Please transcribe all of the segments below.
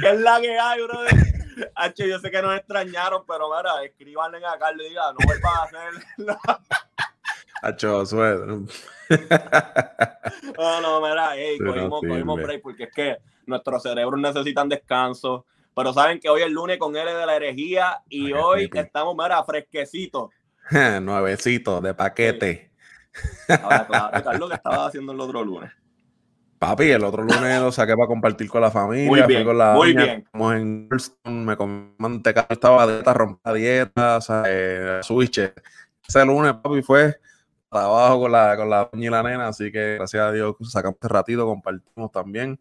¿Qué es la que hay, bro? H, yo sé que nos extrañaron, pero mira, escríbanle a Carlos y diga, no vuelvas a hacer. Hacho, suerte. no, no, mira, hey, cogimos, cogimos break porque es que nuestros cerebros necesitan descanso. Pero saben que hoy es lunes con L de la herejía y hoy estamos, mira, fresquecitos. Nuevecito, de paquete. Ahora, claro, Carlos, ¿qué estaba haciendo el otro lunes? Papi, el otro lunes lo saqué para compartir con la familia. Muy bien, con la muy bien. en me comí manteca, estaba a dieta, rompí la dieta, o sea, eh, switch. Ese lunes, papi, fue trabajo con la, con la doña y la nena, así que gracias a Dios sacamos este ratito, compartimos también.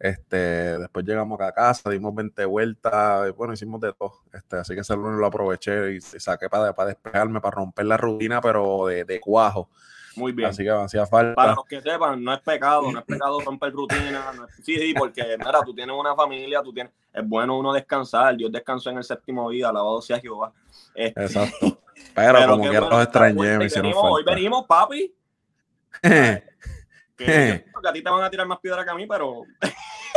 Este, después llegamos a casa, dimos 20 vueltas, bueno, hicimos de todo. Este, así que ese lunes lo aproveché y saqué para, para despejarme, para romper la rutina, pero de, de cuajo. Muy bien. Así que hacía falta. Para los que sepan, no es pecado, no es pecado romper rutina. Sí, sí, porque mira, tú tienes una familia, tú tienes, es bueno uno descansar. Dios descansó en el séptimo día, alabado sea Jehová. Este, Exacto. Pero, como que los extrañé, me hicieron venimos, Hoy venimos, papi. que, a ti te van a tirar más piedra que a mí, pero.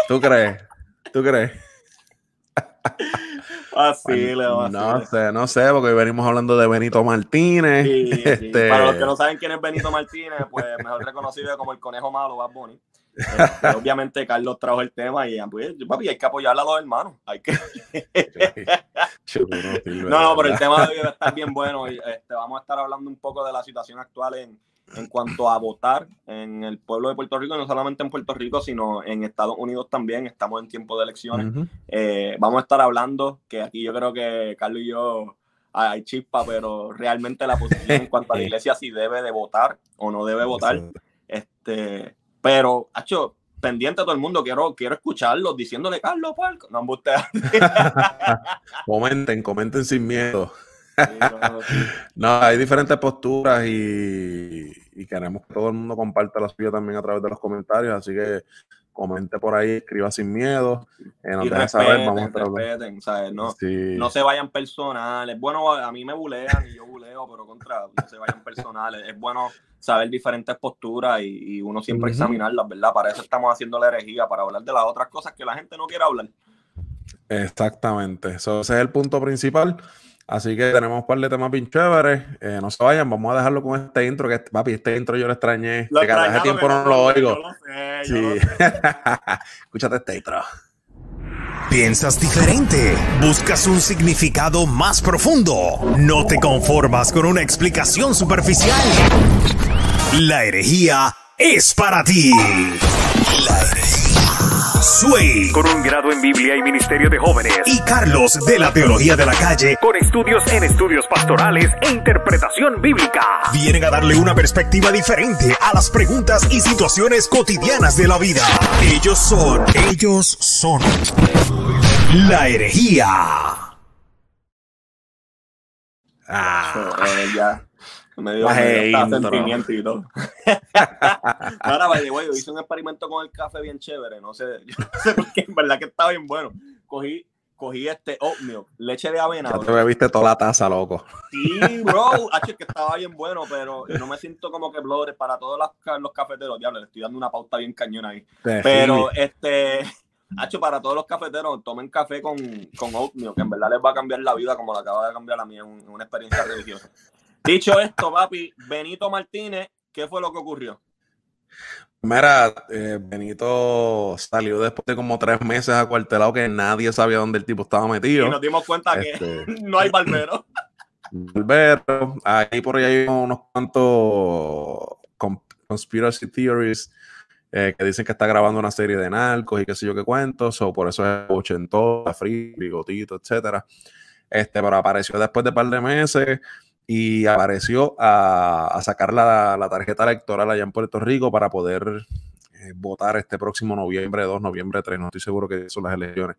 ¿Tú crees? ¿Tú crees? Así le va No sé, no sé, porque venimos hablando de Benito Martínez. este... Para los que no saben quién es Benito Martínez, pues mejor reconocido como el conejo malo, Bad Bunny. Este, obviamente Carlos trajo el tema y pues, papi, hay que apoyar a los hermanos. Hay que. no, no, pero el tema de hoy va a estar bien bueno. Este, vamos a estar hablando un poco de la situación actual en, en cuanto a votar en el pueblo de Puerto Rico, no solamente en Puerto Rico, sino en Estados Unidos también. Estamos en tiempo de elecciones. Eh, vamos a estar hablando, que aquí yo creo que Carlos y yo hay chispa, pero realmente la posición en cuanto a la iglesia si debe de votar o no debe votar. Este, pero, hecho pendiente a todo el mundo, quiero, quiero escucharlos diciéndole Carlos. No, usted. comenten, comenten sin miedo no, hay diferentes posturas y, queremos que todo el mundo comparta la suya también a través de los comentarios, así que comente por ahí, escriba sin miedo. Eh, y respeten, vamos a No, no se vayan personales. Bueno, a mí me bulean y yo buleo, pero contra, no se vayan personales. Es bueno saber diferentes posturas y, uno siempre examinarlas, ¿verdad? Para eso estamos haciendo la herejía, para hablar de las otras cosas que la gente no quiere hablar. Exactamente, ese es el punto principal. Así que tenemos un par de temas bien chéveres. Eh, no se vayan, vamos a dejarlo con este intro. Que papi, este intro yo lo extrañé. Lo que hace tiempo no lo oigo. Yo lo sé, sí. Escúchate este intro. Piensas diferente, buscas un significado más profundo, no te conformas con una explicación superficial. La herejía es para ti. La herejía. Sway. Con un grado en Biblia y Ministerio de Jóvenes. Y Carlos de la Teología de la Calle. Con estudios en estudios pastorales e interpretación bíblica. Vienen a darle una perspectiva diferente a las preguntas y situaciones cotidianas de la vida. Ellos son, ellos son. La herejía. Ah, ya. Me dio, sentimiento y todo. Ahora, by the way, yo hice un experimento con el café bien chévere. No sé, yo no sé por qué, en verdad que estaba bien bueno. Cogí, cogí este oatmeal, leche de avena. Ya te bebiste toda la taza, loco. Sí, bro, H, que estaba bien bueno, pero no me siento como que blogger para todos los, los cafeteros. Diablo, le estoy dando una pauta bien cañona ahí. Pero, este, Hacho, para todos los cafeteros, tomen café con, con oatmeal, que en verdad les va a cambiar la vida como la acaba de cambiar a mí en una experiencia religiosa. Dicho esto, papi, Benito Martínez, ¿qué fue lo que ocurrió? Mira, eh, Benito salió después de como tres meses acuartelado que nadie sabía dónde el tipo estaba metido. Y nos dimos cuenta que este, no hay barbero. Barbero, ahí por ahí hay unos cuantos conspiracy theories eh, que dicen que está grabando una serie de narcos y qué sé yo qué cuentos, o por eso es ochentó, frío, bigotito, etcétera. Este, pero apareció después de un par de meses y apareció a, sacar la, tarjeta electoral allá en Puerto Rico para poder eh, votar este próximo noviembre 2, noviembre 3, no estoy seguro que son las elecciones.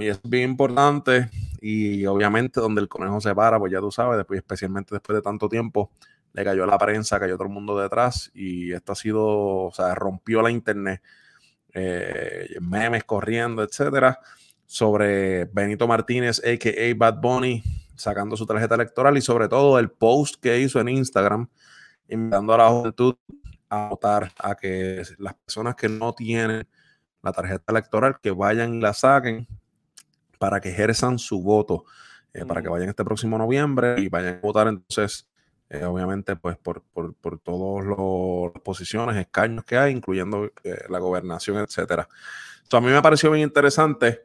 y es bien importante y obviamente donde el conejo se para, pues ya tú sabes, después, especialmente después de tanto tiempo, le cayó la prensa, cayó todo el mundo detrás y esto ha sido, o sea, rompió la internet, eh, memes corriendo, etcétera, sobre Benito Martínez, a.k.a. Bad Bunny, sacando su tarjeta electoral y sobre todo el post que hizo en Instagram invitando a la juventud a votar, a que las personas que no tienen la tarjeta electoral, que vayan y la saquen para que ejerzan su voto, eh, para que vayan este próximo noviembre y vayan a votar entonces, eh, obviamente, pues por, por, por todas las posiciones, escaños que hay, incluyendo eh, la gobernación, etcétera. a mí me pareció bien interesante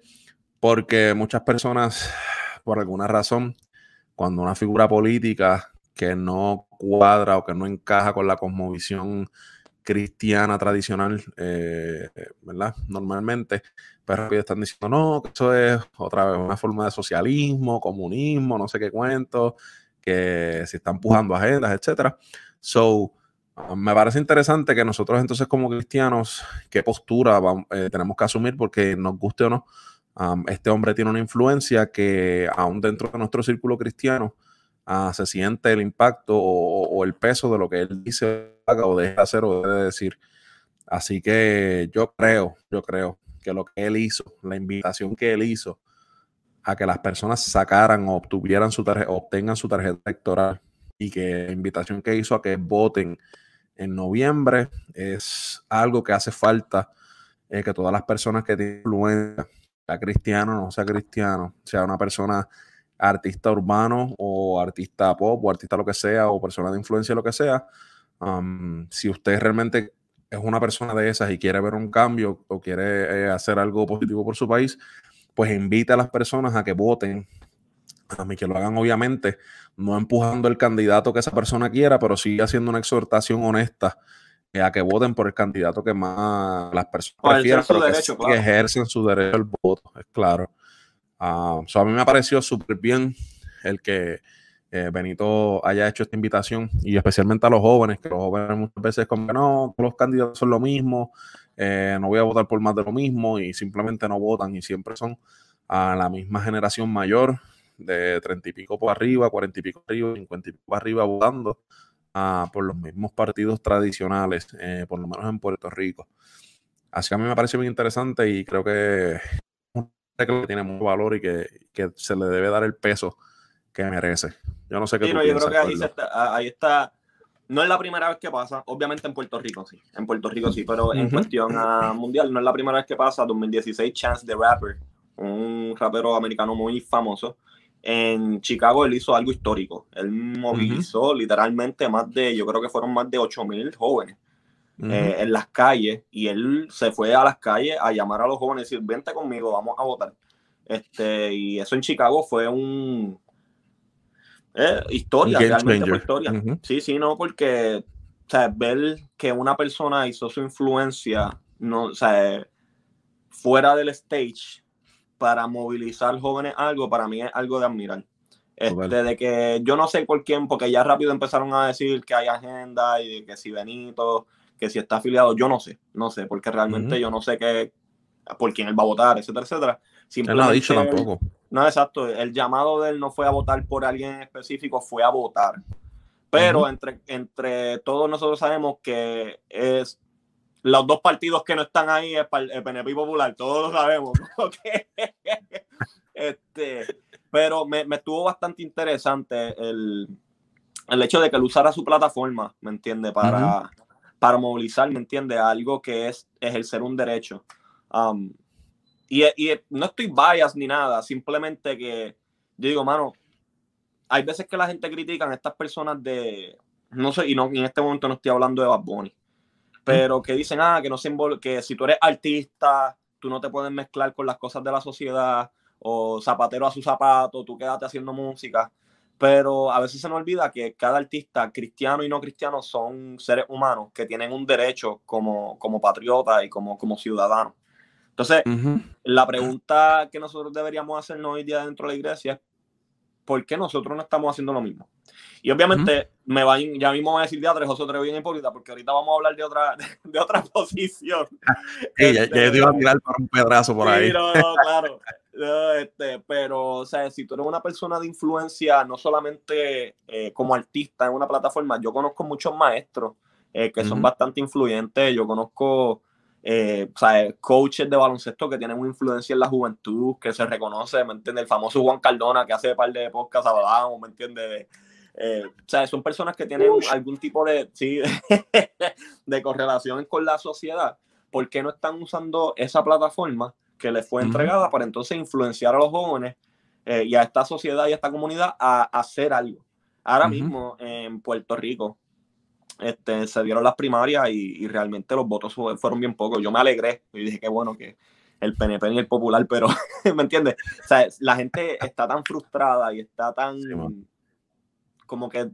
porque muchas personas, por alguna razón, cuando una figura política que no cuadra o que no encaja con la cosmovisión cristiana tradicional, eh, ¿verdad? Normalmente, pero pues, están diciendo, no, que eso es otra vez una forma de socialismo, comunismo, no sé qué cuento, que se están empujando agendas, etcétera. So, me parece interesante que nosotros entonces como cristianos, qué postura eh, tenemos que asumir porque nos guste o no, este hombre tiene una influencia que aún dentro de nuestro círculo cristiano uh, se siente el impacto o, el peso de lo que él dice o deja de hacer o debe decir. Así que yo creo, yo creo que lo que él hizo, la invitación que él hizo a que las personas sacaran o obtuvieran su tarjeta, obtengan su tarjeta electoral y que la invitación que hizo a que voten en noviembre es algo que hace falta eh, que todas las personas que tienen influencia sea cristiano, no sea cristiano, sea una persona artista urbano o artista pop o artista lo que sea o persona de influencia lo que sea, um, si usted realmente es una persona de esas y quiere ver un cambio o quiere eh, hacer algo positivo por su país, pues invite a las personas a que voten, a mí que lo hagan obviamente, no empujando el candidato que esa persona quiera, pero sí haciendo una exhortación honesta a que voten por el candidato que más las personas prefieran, pero que, ejercen su derecho al voto, es claro. Uh, a mí me pareció súper bien el que eh, Benito haya hecho esta invitación y especialmente a los jóvenes, que los jóvenes muchas veces como que no, los candidatos son lo mismo, eh, no voy a votar por más de lo mismo y simplemente no votan y siempre son a la misma generación mayor de treinta y pico por arriba, cuarenta y pico arriba, cincuenta y pico arriba votando por los mismos partidos tradicionales, eh, por lo menos en Puerto Rico. Así que a mí me parece muy interesante y creo que tiene mucho valor y que, que, se le debe dar el peso que merece. Yo no sé qué sí, tú Yo creo que ahí, está, ahí, está, No es la primera vez que pasa, obviamente en Puerto Rico sí, en Puerto Rico sí, pero en cuestión uh, mundial no es la primera vez que pasa. 2016 Chance the Rapper, un rapero americano muy famoso, en Chicago él hizo algo histórico. Él movilizó literalmente más de, yo creo que fueron más de 8 mil jóvenes eh, en las calles y él se fue a las calles a llamar a los jóvenes y decir, vente conmigo, vamos a votar. Este, y eso en Chicago fue un... Eh, historia, realmente fue historia. Sí, sí, no, porque o sea, ver que una persona hizo su influencia no, o sea, fuera del stage para movilizar jóvenes algo, para mí es algo de admirar. Este, de que yo no sé por quién, porque ya rápido empezaron a decir que hay agenda y que si Benito, que si está afiliado, yo no sé, no sé, porque realmente yo no sé qué, por quién él va a votar, etcétera, etcétera. Simplemente, él no ha dicho tampoco. No, exacto, el llamado de él no fue a votar por alguien específico, fue a votar. Pero entre, entre todos nosotros sabemos que es los dos partidos que no están ahí es el PNP Popular, todos lo sabemos. este, pero me, estuvo bastante interesante el, hecho de que él usara su plataforma, ¿me entiende? Para, para movilizar, ¿me entiende? Algo que es ejercer un derecho. Um, y, y, no estoy bias ni nada, simplemente que yo digo, mano, hay veces que la gente critica a estas personas de, no sé, y no, en este momento no estoy hablando de Bad Bunny, pero que dicen, ah, que no se que si tú eres artista, tú no te puedes mezclar con las cosas de la sociedad, o zapatero a su zapato, tú quédate haciendo música. Pero a veces se nos olvida que cada artista, cristiano y no cristiano, son seres humanos que tienen un derecho como, como patriota y como, como ciudadano. Entonces, la pregunta que nosotros deberíamos hacernos hoy día dentro de la iglesia es, ¿por qué nosotros no estamos haciendo lo mismo? Y obviamente me va, ya mismo voy a decir de José otro bien hipócrita, porque ahorita vamos a hablar de otra, de, otra posición. Sí, ya, te iba a tirar por un pedazo por ahí. No, no, claro. este, pero, o sea, si tú eres una persona de influencia, no solamente eh, como artista en una plataforma, yo conozco muchos maestros eh, que son bastante influyentes. Yo conozco eh, coaches de baloncesto que tienen una influencia en la juventud, que se reconoce, ¿me entiendes? El famoso Juan Cardona que hace un par de podcasts hablamos, ¿me entiendes? Eh, o sea, son personas que tienen algún tipo de, sí, de correlación con la sociedad, ¿por qué no están usando esa plataforma que les fue entregada para entonces influenciar a los jóvenes eh, y a esta sociedad y a esta comunidad a, hacer algo? Ahora mismo en Puerto Rico este, se dieron las primarias y, realmente los votos fueron bien pocos. Yo me alegré y dije que bueno que el PNP ni el popular, pero ¿me entiendes? O sea, la gente está tan frustrada y está tan como que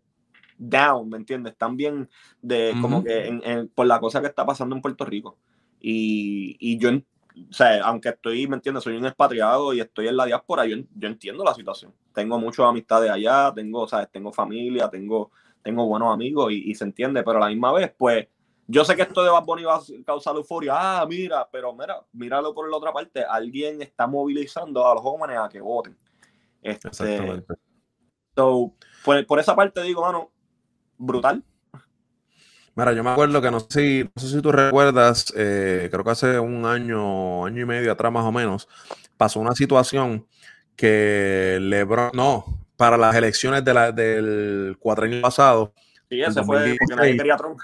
down, ¿me entiendes? También de como que por la cosa que está pasando en Puerto Rico. Y, y yo, o sea, aunque estoy, ¿me entiendes? Soy un expatriado y estoy en la diáspora, yo, yo entiendo la situación. Tengo muchas amistades allá, tengo, ¿sabes? Tengo familia, tengo, tengo buenos amigos y, se entiende, pero a la misma vez, pues, yo sé que esto de Bad Bunny va a causar euforia. Ah, mira, pero mira, míralo por la otra parte. Alguien está movilizando a los jóvenes a que voten. Este, Exactamente. So, por, esa parte digo, mano, brutal. Mira, yo me acuerdo que no sé si, no sé si tú recuerdas, eh, creo que hace un año, año y medio atrás más o menos, pasó una situación que LeBron, no, para las elecciones de la, del cuatrienio pasado. Sí, ese fue porque nadie quería Trump.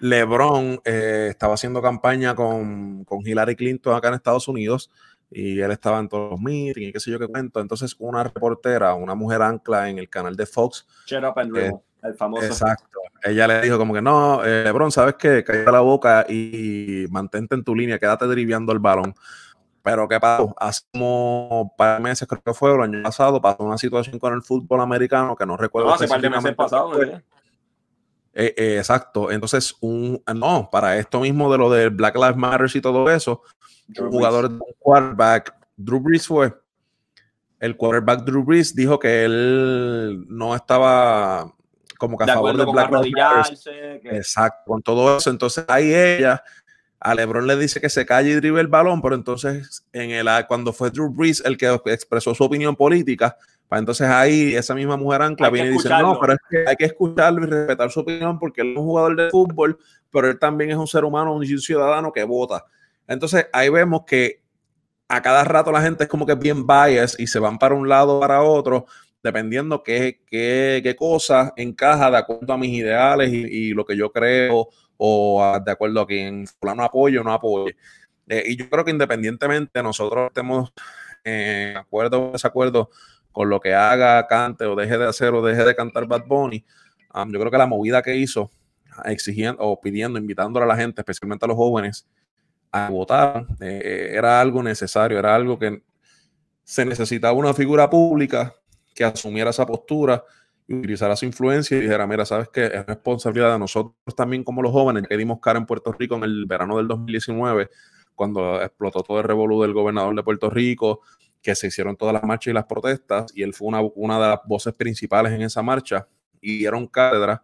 LeBron eh, estaba haciendo campaña con, con Hillary Clinton acá en Estados Unidos y él estaba en todos los meetings y qué sé yo qué cuento. Entonces, una reportera, una mujer ancla en el canal de Fox. Shut up and eh, el famoso. Exacto. Ella le dijo como que no, eh, Lebron, ¿sabes qué? Cállate la boca y mantente en tu línea, quédate driviando el balón. Pero ¿qué pasó? Hace como par de meses, creo que fue el año pasado, pasó una situación con el fútbol americano que no recuerdo. No, hace par de meses pasado, eh, eh, exacto. Entonces, un, no, para esto mismo de lo del Black Lives Matter y todo eso, un jugador de un quarterback, Drew Brees fue, el quarterback Drew Brees dijo que él no estaba como que a favor de Black Lives Exacto, con todo eso. Entonces ahí ella a LeBron le dice que se calle y drive el balón, pero entonces en el cuando fue Drew Brees el que expresó su opinión política, pues entonces ahí esa misma mujer ancla viene y dice, no, pero es que hay que escucharlo y respetar su opinión porque él es un jugador de fútbol, pero él también es un ser humano, un ciudadano que vota. Entonces ahí vemos que a cada rato la gente es como que bien bias y se van para un lado para otro, dependiendo qué, qué, qué cosa encaja de acuerdo a mis ideales y, lo que yo creo o de acuerdo a quien fulano apoyo o no apoye. Eh, y yo creo que independientemente nosotros estemos en acuerdo o desacuerdo con lo que haga, cante o deje de hacer o deje de cantar Bad Bunny, um, yo creo que la movida que hizo exigiendo o pidiendo, invitándole a la gente, especialmente a los jóvenes, a votar, eh, era algo necesario, era algo que se necesitaba una figura pública que asumiera esa postura utilizara su influencia y dijera, mira, sabes que es responsabilidad de nosotros también como los jóvenes, que dimos cara en Puerto Rico en el verano del 2019, cuando explotó todo el revolú del gobernador de Puerto Rico, que se hicieron todas las marchas y las protestas, y él fue una, una de las voces principales en esa marcha, y dieron cátedra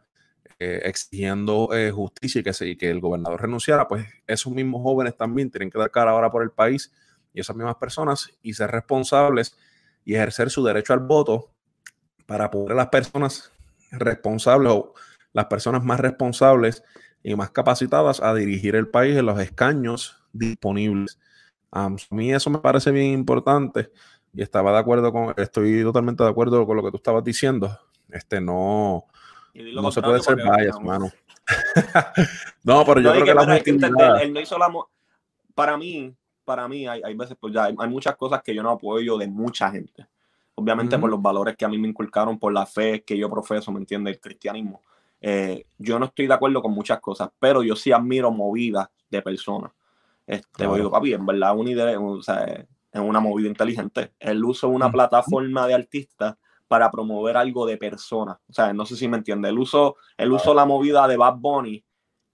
eh, exigiendo eh, justicia y que, se, y que el gobernador renunciara, pues esos mismos jóvenes también tienen que dar cara ahora por el país y esas mismas personas y ser responsables y ejercer su derecho al voto para poder las personas responsables o las personas más responsables y más capacitadas a dirigir el país en los escaños disponibles. a mí eso me parece bien importante y estaba de acuerdo con, estoy totalmente de acuerdo con lo que tú estabas diciendo. Este no, no se puede ser bias, mano. no, pero yo creo que, la él no hizo la para mí, para mí hay, hay veces, pues ya hay, muchas cosas que yo no apoyo de mucha gente. Obviamente por los valores que a mí me inculcaron, por la fe que yo profeso, ¿me entiende? El cristianismo. Eh, yo no estoy de acuerdo con muchas cosas, pero yo sí admiro movidas de personas. Este, digo, papi, en verdad una idea, o sea, es una movida inteligente. El uso de una plataforma de artistas para promover algo de personas. O sea, no sé si me entiende. El uso, el uso la movida de Bad Bunny,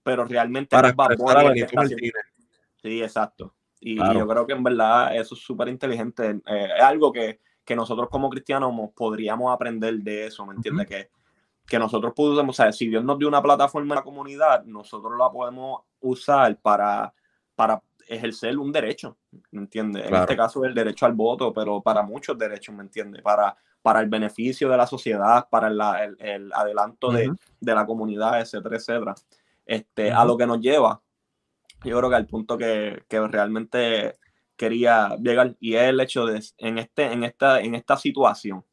pero realmente para es Bad Bunny. sí, exacto. Y yo creo que en verdad eso es súper inteligente. Eh, es algo que, nosotros como cristianos podríamos aprender de eso, ¿me entiendes? que, que nosotros podemos, o sea, si Dios nos dio una plataforma en la comunidad, nosotros la podemos usar para, para ejercer un derecho, ¿me entiendes? En este caso el derecho al voto, pero para muchos derechos, ¿me entiendes? Para, para el beneficio de la sociedad, para el, adelanto de, la comunidad, etcétera, etcétera. Este, A lo que nos lleva yo creo que al punto que, realmente quería llegar y es el hecho de en este en esta en esta situación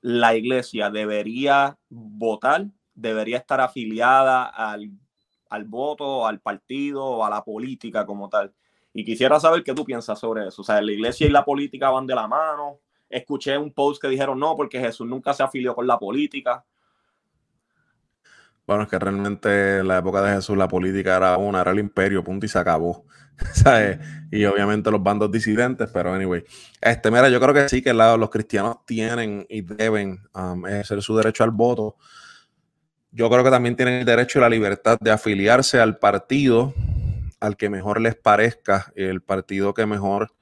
la iglesia debería votar debería estar afiliada al al voto, al partido, a la política como tal. Y quisiera saber qué tú piensas sobre eso. O sea, la iglesia y la política van de la mano. Escuché un post que dijeron no, porque Jesús nunca se afilió con la política. Bueno, es que realmente en la época de Jesús la política era una, era el imperio, punto y se acabó. Y obviamente los bandos disidentes, pero anyway. Este, mira, yo creo que sí que los cristianos tienen y deben um, ejercer su derecho al voto. Yo creo que también tienen el derecho y la libertad de afiliarse al partido al que mejor les parezca, el partido que mejor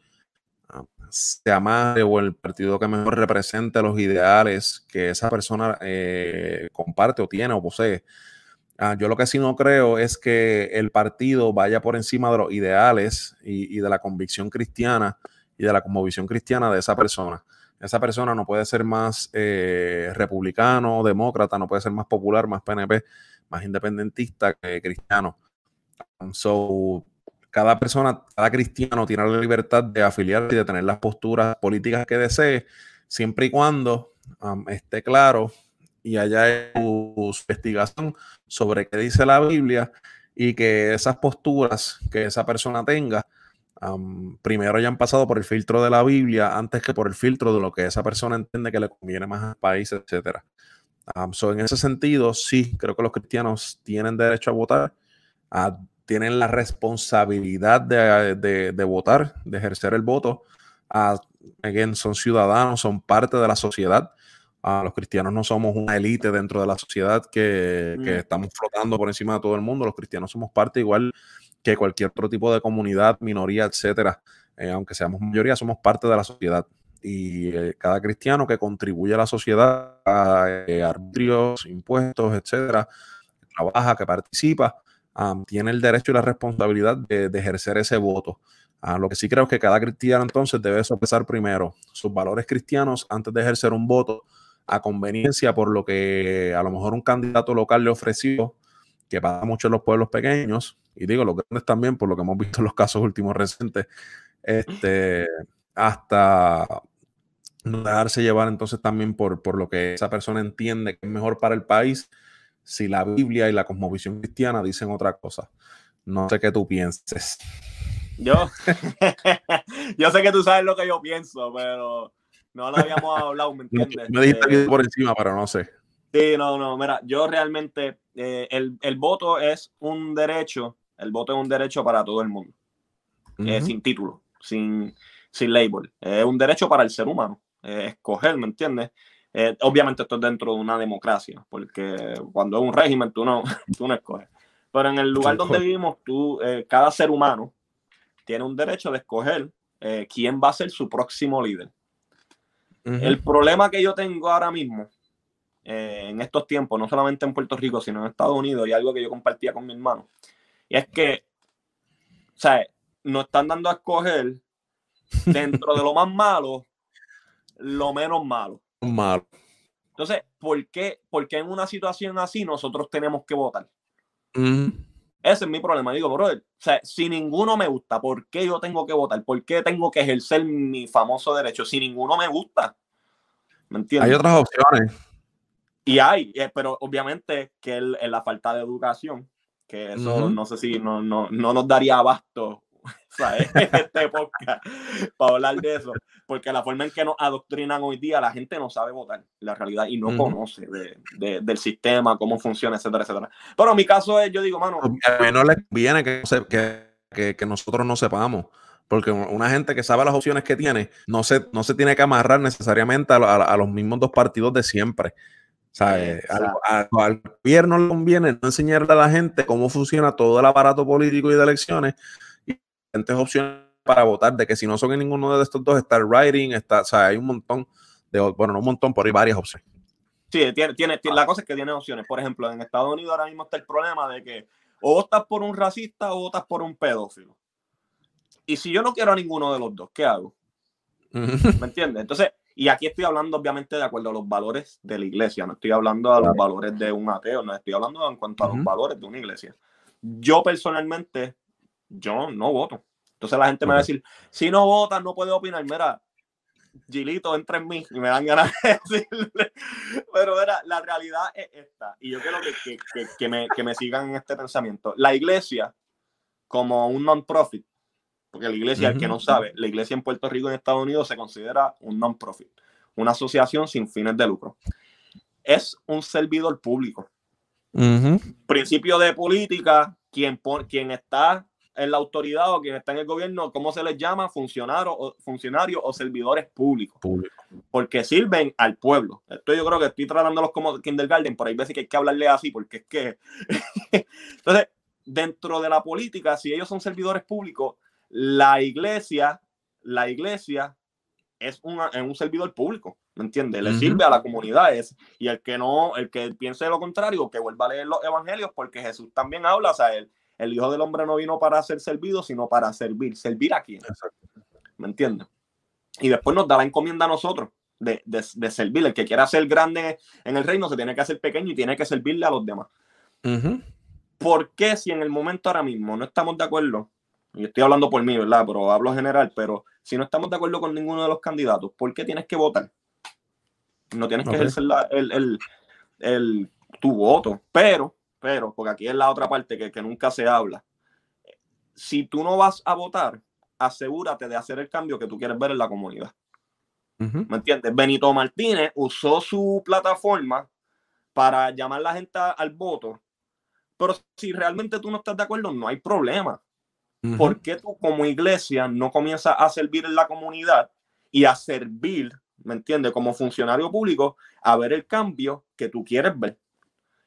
um, se amare o el partido que mejor represente los ideales que esa persona eh, comparte o tiene o posee. Ah, yo lo que sí no creo es que el partido vaya por encima de los ideales y, de la convicción cristiana y de la conmovisión cristiana de esa persona. Esa persona no puede ser más eh, republicano, demócrata, no puede ser más popular, más PNP, más independentista que cristiano. So, cada persona, cada cristiano tiene la libertad de afiliarse y de tener las posturas políticas que desee, siempre y cuando um, esté claro y haya su investigación sobre qué dice la Biblia y que esas posturas que esa persona tenga primero hayan pasado por el filtro de la Biblia antes que por el filtro de lo que esa persona entiende que le conviene más al país, etc. en ese sentido, sí, creo que los cristianos tienen derecho a votar, tienen la responsabilidad de, de, votar, de ejercer el voto. again, son ciudadanos, son parte de la sociedad los cristianos no somos una élite dentro de la sociedad que, que, estamos flotando por encima de todo el mundo. Los cristianos somos parte igual que cualquier otro tipo de comunidad, minoría, etcétera. Eh, aunque seamos mayoría, somos parte de la sociedad. Y eh, cada cristiano que contribuye a la sociedad, a eh, arbitrios, impuestos, etcétera, que trabaja, que participa, tiene el derecho y la responsabilidad de, de ejercer ese voto. Uh, lo que sí creo es que cada cristiano entonces debe sopesar primero sus valores cristianos antes de ejercer un voto a conveniencia por lo que a lo mejor un candidato local le ofreció, que pasa mucho en los pueblos pequeños, y digo los grandes también, por lo que hemos visto en los casos últimos recientes, este, hasta no dejarse llevar entonces también por, por lo que esa persona entiende que es mejor para el país, si la Biblia y la cosmovisión cristiana dicen otra cosa. No sé qué tú pienses. Yo, yo sé que tú sabes lo que yo pienso, pero no lo habíamos hablado, ¿me entiendes? Me dijiste eh, por encima, pero no sé. Sí, no, no, mira, yo realmente, eh, el, el, voto es un derecho, el voto es un derecho para todo el mundo, eh, sin título, sin, sin label. Es un derecho para el ser humano, escoger, ¿me entiendes? obviamente esto es dentro de una democracia, porque cuando es un régimen tú no, tú no escoges. Pero en el lugar donde vivimos, tú, cada ser humano tiene un derecho de escoger quién va a ser su próximo líder. El problema que yo tengo ahora mismo, eh, en estos tiempos, no solamente en Puerto Rico, sino en Estados Unidos, y algo que yo compartía con mi hermano, y es que, o sea, nos están dando a escoger dentro de lo más malo, lo menos malo. Malo. Entonces, ¿por qué, ¿por qué en una situación así nosotros tenemos que votar? Ese es mi problema. Digo, brother, o sea, si ninguno me gusta, ¿por qué yo tengo que votar? ¿Por qué tengo que ejercer mi famoso derecho si ninguno me gusta? ¿Me entiendes? Hay otras opciones. Y hay, eh, pero obviamente que es la falta de educación, que eso no sé si no, no, no nos daría abasto ¿sabes? este podcast para hablar de eso, porque la forma en que nos adoctrinan hoy día, la gente no sabe votar, la realidad, y no conoce de, del sistema, cómo funciona, etcétera, etcétera. Pero en mi caso es, yo digo, mano... A mí no le conviene que, que, que, nosotros no sepamos, porque una gente que sabe las opciones que tiene, no se, no se tiene que amarrar necesariamente a, a, los mismos dos partidos de siempre. ¿sabes? Al, al, gobierno le conviene no enseñarle a la gente cómo funciona todo el aparato político y de elecciones opciones para votar, de que si no son en ninguno de estos dos, está el writing, está, o sea, hay un montón de, bueno, no un montón, pero hay varias opciones. Sí, tiene, tiene, la cosa es que tiene opciones. Por ejemplo, en Estados Unidos ahora mismo está el problema de que o votas por un racista o votas por un pedófilo. Y si yo no quiero a ninguno de los dos, ¿qué hago? ¿Me entiendes? Entonces, y aquí estoy hablando obviamente de acuerdo a los valores de la iglesia, no estoy hablando a los valores de un ateo, no estoy hablando en cuanto a los valores de una iglesia. Yo personalmente, yo no voto. Entonces la gente me va a decir, si no votas, no puedes opinar. Mira, Gilito entra en mí y me dan ganas de decirle. Pero era, la realidad es esta, y yo quiero que, que, que, me, que me sigan en este pensamiento. La iglesia, como un non-profit, porque la iglesia, el que no sabe, la iglesia en Puerto Rico y en Estados Unidos se considera un non-profit, una asociación sin fines de lucro. Es un servidor público. Principio de política, quien, quien está en la autoridad o quien está en el gobierno, ¿cómo se les llama? Funcionarios o, funcionarios o servidores públicos. Porque sirven al pueblo. Esto yo creo que estoy tratándolos como kindergarten, por ahí veces que hay que hablarle así, porque es que... Entonces, dentro de la política, si ellos son servidores públicos, la iglesia, la iglesia es, una, un servidor público, ¿me entiendes? Le sirve a la comunidad es, y el que no, el que piense lo contrario, que vuelva a leer los evangelios, porque Jesús también habla, o sea, él, el Hijo del Hombre no vino para ser servido, sino para servir. ¿Servir a quién? ¿Me entiendes? Y después nos da la encomienda a nosotros de, de, servir. El que quiera ser grande en el reino se tiene que hacer pequeño y tiene que servirle a los demás. ¿Por qué si en el momento ahora mismo no estamos de acuerdo? Y estoy hablando por mí, ¿verdad? Pero hablo general, pero si no estamos de acuerdo con ninguno de los candidatos, ¿por qué tienes que votar? No tienes que ejercer el, el, el, tu voto, pero pero, porque aquí es la otra parte que, nunca se habla. Si tú no vas a votar, asegúrate de hacer el cambio que tú quieres ver en la comunidad. ¿Me entiendes? Benito Martínez usó su plataforma para llamar a la gente al voto, pero si realmente tú no estás de acuerdo, no hay problema. ¿Por qué tú como iglesia no comienzas a servir en la comunidad y a servir, ¿me entiendes? Como funcionario público, a ver el cambio que tú quieres ver?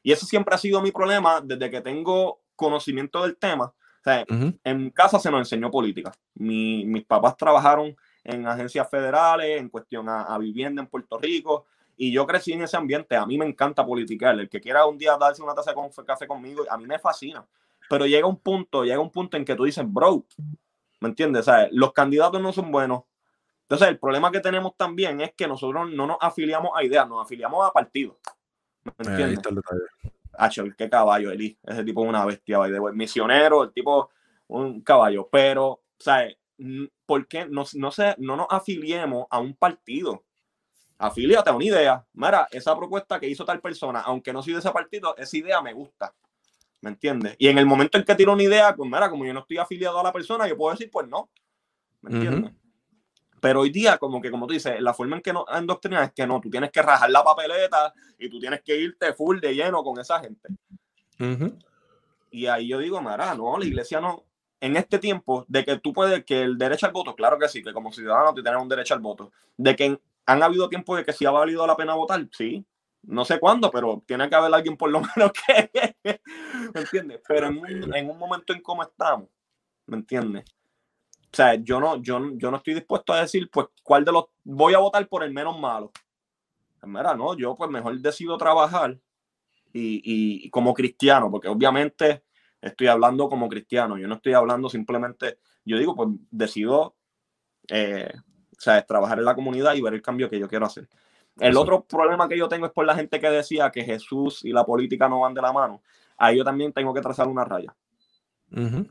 Y eso siempre ha sido mi problema desde que tengo conocimiento del tema. O sea, En casa se nos enseñó política. mis papás trabajaron en agencias federales, en cuestión a, vivienda en Puerto Rico, y yo crecí en ese ambiente. A mí me encanta politicar. El que quiera un día darse una taza de café conmigo, a mí me fascina. Pero llega un punto, llega un punto en que tú dices, bro, ¿me entiendes? O sea, los candidatos no son buenos. Entonces, el problema que tenemos también es que nosotros no nos afiliamos a ideas, nos afiliamos a partidos. ¿Me entiendes? el qué caballo, Eli. Ese tipo es una bestia, de misionero, el tipo, un caballo. Pero, ¿sabes? ¿Por qué no, no, se, no nos afiliemos a un partido? Afíliate a una idea. Mira, esa propuesta que hizo tal persona, aunque no soy de ese partido, esa idea me gusta. ¿Me entiendes? Y en el momento en que tiro una idea, pues mira, como yo no estoy afiliado a la persona, yo puedo decir, pues no. ¿Me entiendes? Pero hoy día, como que, como tú dices, la forma en que nos endoctrinan es que no, tú tienes que rajar la papeleta y tú tienes que irte full de lleno con esa gente. Y ahí yo digo, Mara, no, la iglesia no. En este tiempo, de que tú puedes, que el derecho al voto, claro que sí, que como ciudadano tú tienes un derecho al voto. De que han habido tiempos de que sí ha valido la pena votar, sí. No sé cuándo, pero tiene que haber alguien por lo menos que. ¿Me entiendes? Pero en un, en un momento en cómo estamos, ¿me entiendes? O sea, yo no, yo, yo no estoy dispuesto a decir, pues, cuál de los voy a votar por el menos malo. Pues mira, no, yo pues mejor decido trabajar y, y, como cristiano, porque obviamente estoy hablando como cristiano, yo no estoy hablando simplemente, yo digo, pues decido, eh, o sea, trabajar en la comunidad y ver el cambio que yo quiero hacer. El otro problema que yo tengo es por la gente que decía que Jesús y la política no van de la mano. Ahí yo también tengo que trazar una raya.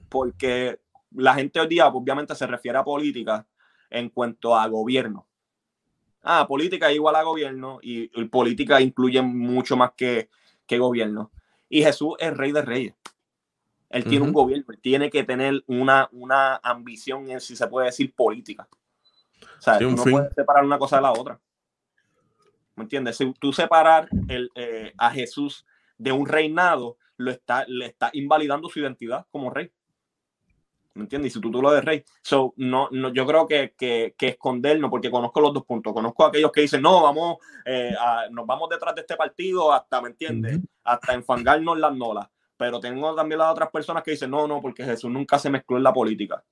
Porque la gente hoy día obviamente se refiere a política en cuanto a gobierno. Ah, política es igual a gobierno y, política incluye mucho más que, que, gobierno. Y Jesús es rey de reyes. Él tiene un gobierno, tiene que tener una, una ambición en, si se puede decir, política. O sea, tú no puedes separar una cosa de la otra. ¿Me entiendes? Si tú separar el, eh, a Jesús de un reinado, lo está, le está invalidando su identidad como rey. ¿Me entiendes? Y su título de rey. So, no, no, yo creo que, que, que, escondernos, porque conozco los dos puntos. Conozco a aquellos que dicen, no, vamos, eh, nos vamos detrás de este partido hasta, ¿me entiendes? Hasta enfangarnos las nolas. Pero tengo también las otras personas que dicen, no, no, porque Jesús nunca se mezcló en la política.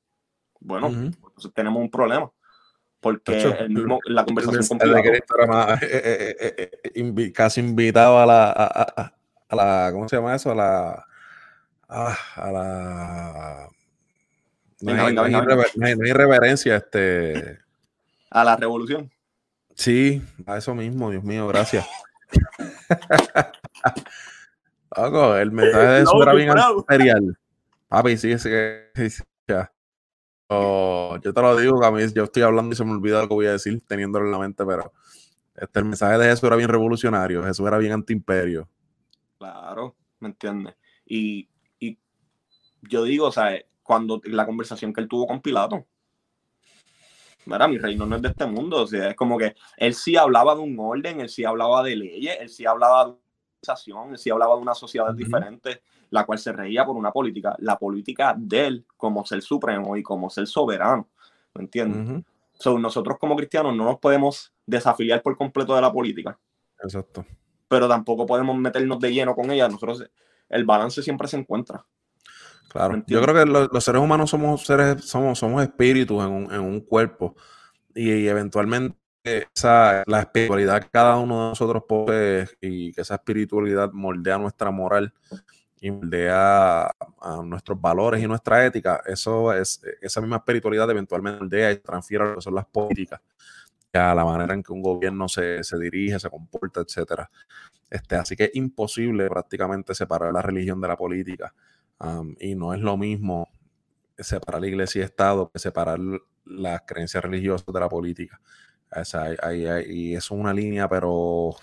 Bueno, entonces tenemos un problema. Porque el mismo, la conversación casi invitado a la, a, a, la, ¿cómo se llama eso? A la, ah, a la no, hay, reverencia este... a la revolución. Sí, a eso mismo, Dios mío, gracias. Loco, el mensaje de eso era bien material. Papi, sí, sí, ya. yo te lo digo, que a mí yo estoy hablando y se me olvida lo que voy a decir teniéndolo en la mente, pero este, el mensaje de Jesús era bien revolucionario, Jesús era bien antiimperio. Claro, ¿me entiendes? Y, y yo digo, o sea, cuando la conversación que él tuvo con Pilato, mira, mi reino no es de este mundo, o sea, es como que él sí hablaba de un orden, él sí hablaba de leyes, él sí hablaba de una organización, él sí hablaba de una sociedad diferente, la cual se reía por una política, la política de él como ser supremo y como ser soberano, ¿me entiendes? nosotros como cristianos no nos podemos desafiliar por completo de la política. Exacto. Pero tampoco podemos meternos de lleno con ella. Nosotros, el balance siempre se encuentra. Claro, yo creo que los, seres humanos somos seres, somos, somos espíritus en un, en un cuerpo. Y, eventualmente esa, la espiritualidad que cada uno de nosotros posee y que esa espiritualidad moldea nuestra moral y moldea a nuestros valores y nuestra ética, eso es, esa misma espiritualidad eventualmente moldea y transfiere a lo que son las políticas, a la manera en que un gobierno se, se dirige, se comporta, etcétera. Este, así que es imposible prácticamente separar la religión de la política y no es lo mismo separar la iglesia y Estado que separar las creencias religiosas de la política. O sea, y eso es una línea, pero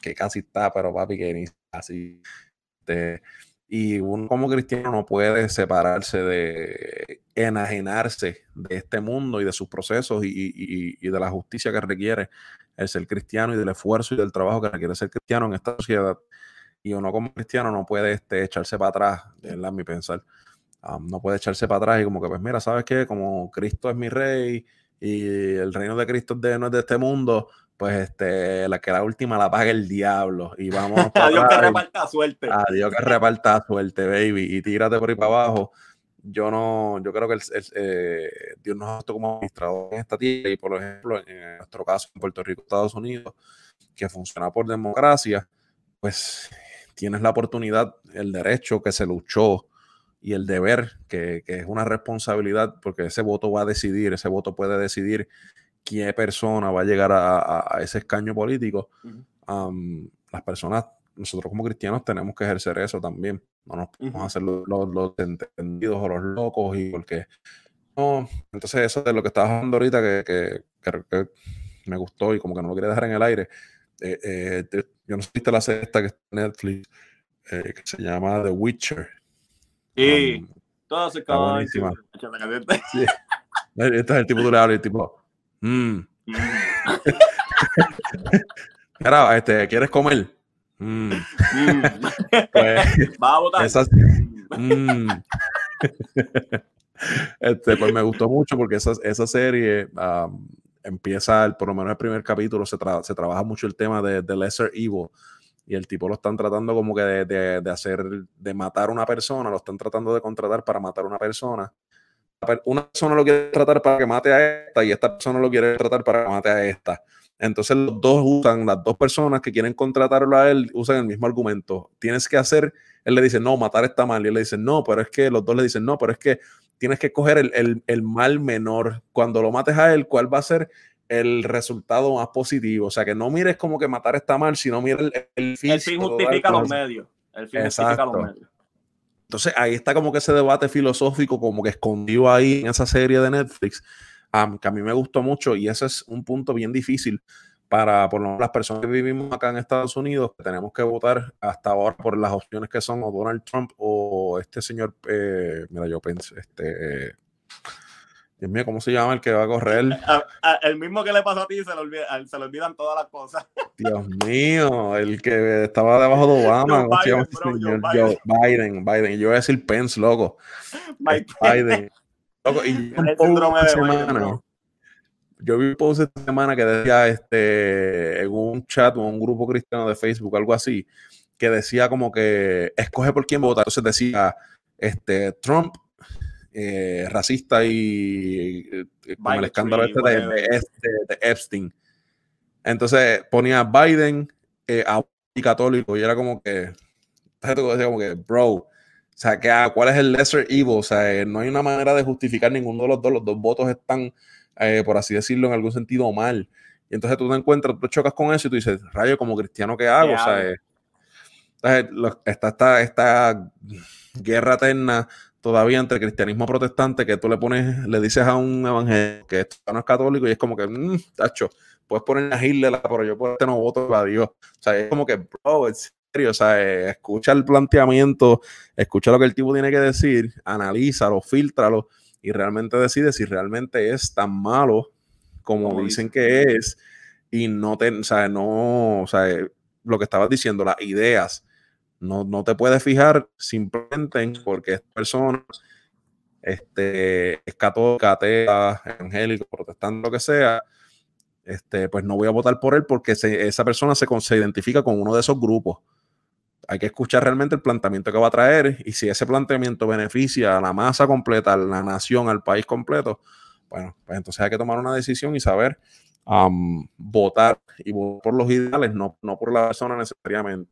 que casi está, pero papi, que así. Este, y uno como cristiano no puede separarse de enajenarse de este mundo y de sus procesos y, y, de la justicia que requiere el ser cristiano y del esfuerzo y del trabajo que requiere ser cristiano en esta sociedad y uno como cristiano no puede este, echarse para atrás, es mi pensar. no puede echarse para atrás y como que, pues mira, ¿sabes qué? Como Cristo es mi rey y el reino de Cristo de, no es de este mundo, pues este, la que la última la paga el diablo y vamos a Dios que reparta suerte. Dios que reparta suerte, baby, y tírate por ahí para abajo. Yo no, yo creo que el, eh, Dios nos ha como administrador en esta tierra y por ejemplo, en nuestro caso en Puerto Rico, Estados Unidos, que funciona por democracia, pues tienes la oportunidad, el derecho que se luchó y el deber, que, es una responsabilidad, porque ese voto va a decidir, ese voto puede decidir qué persona va a llegar a, ese escaño político. las personas, nosotros como cristianos tenemos que ejercer eso también. No nos podemos hacer los, los, entendidos o los locos y porque... No, entonces eso de lo que estabas hablando ahorita que, que, me gustó y como que no lo quería dejar en el aire. Eh, eh, yo no sé si la sexta que está en Netflix, eh, que se llama The Witcher. Sí, um, todo se acaba buenísima. Sí. Este es el tipo de el tipo, mmm. este, ¿quieres comer? Mm. Mm. Pues, Va a votar. mm. este, pues me gustó mucho porque esa, esa serie um, empieza, por lo menos el primer capítulo, se, se trabaja mucho el tema de, de, Lesser Evil. Y el tipo lo están tratando como que de, de, hacer, de matar a una persona, lo están tratando de contratar para matar a una persona. Una persona lo quiere tratar para que mate a esta y esta persona lo quiere tratar para que mate a esta. Entonces los dos usan, las dos personas que quieren contratarlo a él, usan el mismo argumento. Tienes que hacer, él le dice, no, matar está mal. Y él le dice, no, pero es que los dos le dicen, no, pero es que tienes que coger el, mal menor. Cuando lo mates a él, ¿cuál va a ser el resultado más positivo? O sea, que no mires como que matar está mal, sino mire el, el fin. El fin justifica los medios. El fin justifica los medios. Entonces ahí está como que ese debate filosófico como que escondido ahí en esa serie de Netflix, que a mí me gustó mucho y ese es un punto bien difícil para por lo menos las personas que vivimos acá en Estados Unidos, que tenemos que votar hasta ahora por las opciones que son o Donald Trump o este señor, eh, mira, yo pensé, este, eh, Dios mío, ¿cómo se llama el que va a correr? el mismo que le pasó a ti, se le, olvidan todas las cosas. Dios mío, el que estaba debajo de Obama, ¿cómo se llama este señor? Biden. Biden, Biden. Yo voy a decir Pence, loco. Biden. Loco, y un de yo vi un post esta semana que decía este, en un chat o un grupo cristiano de Facebook, algo así, que decía como que escoge por quién vota. Entonces decía este, Trump, eh, racista y, con el escándalo este de, este de, Epstein. Entonces ponía Biden eh, a y católico y era como que, decía como que, bro, o sea, ¿cuál es el lesser evil? O sea, no hay una manera de justificar ninguno de los dos. Los dos votos están eh, por así decirlo, en algún sentido mal. Y entonces tú te encuentras, tú chocas con eso y tú dices, rayo, como cristiano, ¿qué hago? O sea, eh, está esta, esta, guerra eterna todavía entre cristianismo protestante que tú le pones, le dices a un evangelio que esto no es católico y es como que, mmm, tacho, puedes poner a Hitler, pero yo por este no voto a Dios. O sea, es como que, bro, en serio, o sea, eh, escucha el planteamiento, escucha lo que el tipo tiene que decir, analízalo, filtralo y realmente decide si realmente es tan malo como dicen que es y no te, o sea, no, o sea, eh, lo que estabas diciendo, las ideas, no, no te puedes fijar simplemente en porque es persona este, es católica, atea, evangélico, protestante, lo que sea, este, pues no voy a votar por él porque esa persona se, se, identifica con uno de esos grupos. Hay que escuchar realmente el planteamiento que va a traer y si ese planteamiento beneficia a la masa completa, a la nación, al país completo, bueno, pues entonces hay que tomar una decisión y saber votar y votar por los ideales, no, no por la persona necesariamente.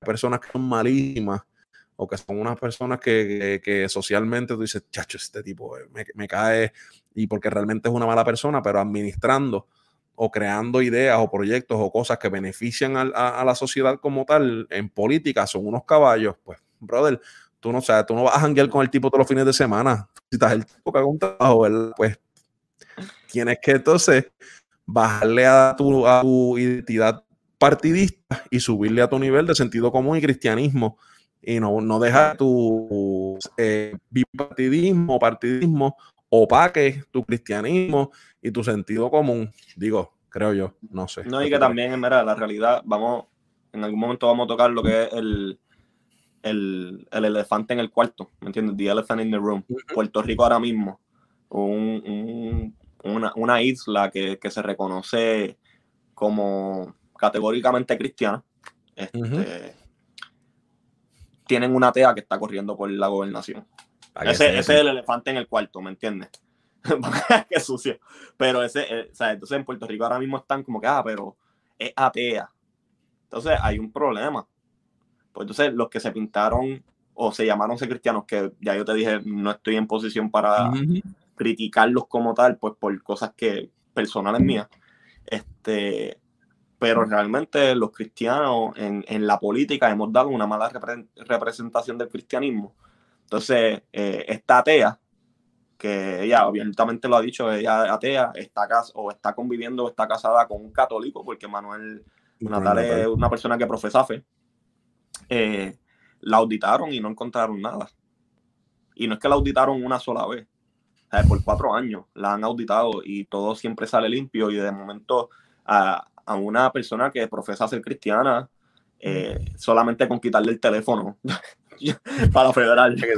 Personas que son malísimas o que son unas personas que, que, socialmente tú dices, chacho, este tipo eh, me, me, cae y porque realmente es una mala persona, pero administrando o creando ideas o proyectos o cosas que benefician a, la sociedad como tal en política son unos caballos, pues, brother, tú no sabes, tú no vas a janguear con el tipo todos los fines de semana. Si estás el tipo que haga un trabajo, pues tienes que entonces bajarle a tu, a tu identidad partidista y subirle a tu nivel de sentido común y cristianismo y no, no dejar tu eh, bipartidismo o partidismo opaque tu cristianismo y tu sentido común, digo, creo yo, no sé. No, y que también, en verdad, la realidad, vamos, en algún momento vamos a tocar lo que es el, el, el elefante en el cuarto, ¿me entiendes? The elephant in the room. Puerto Rico ahora mismo, un, una, una, isla que, que, se reconoce como categóricamente cristiana, este, tienen una TEA que está corriendo por la gobernación. Ese, ese es el elefante en el cuarto, ¿me entiendes? Qué sucio. Pero ese, eh, o sea, entonces en Puerto Rico ahora mismo están como que, ah, pero es atea. Entonces hay un problema. Pues entonces los que se pintaron o se llamaron ser cristianos, que ya yo te dije, no estoy en posición para criticarlos como tal, pues por cosas que personales mías. Este, pero realmente los cristianos en, en la política hemos dado una mala representación del cristianismo entonces, eh, esta atea, que ella abiertamente lo ha dicho, ella atea, está o está conviviendo o está casada con un católico, porque Manuel Natal es una persona que profesa fe, eh, la auditaron y no encontraron nada. Y no es que la auditaron una sola vez, por cuatro años la han auditado y todo siempre sale limpio y de momento a, a una persona que profesa ser cristiana, eh, solamente con quitarle el teléfono para federal. Le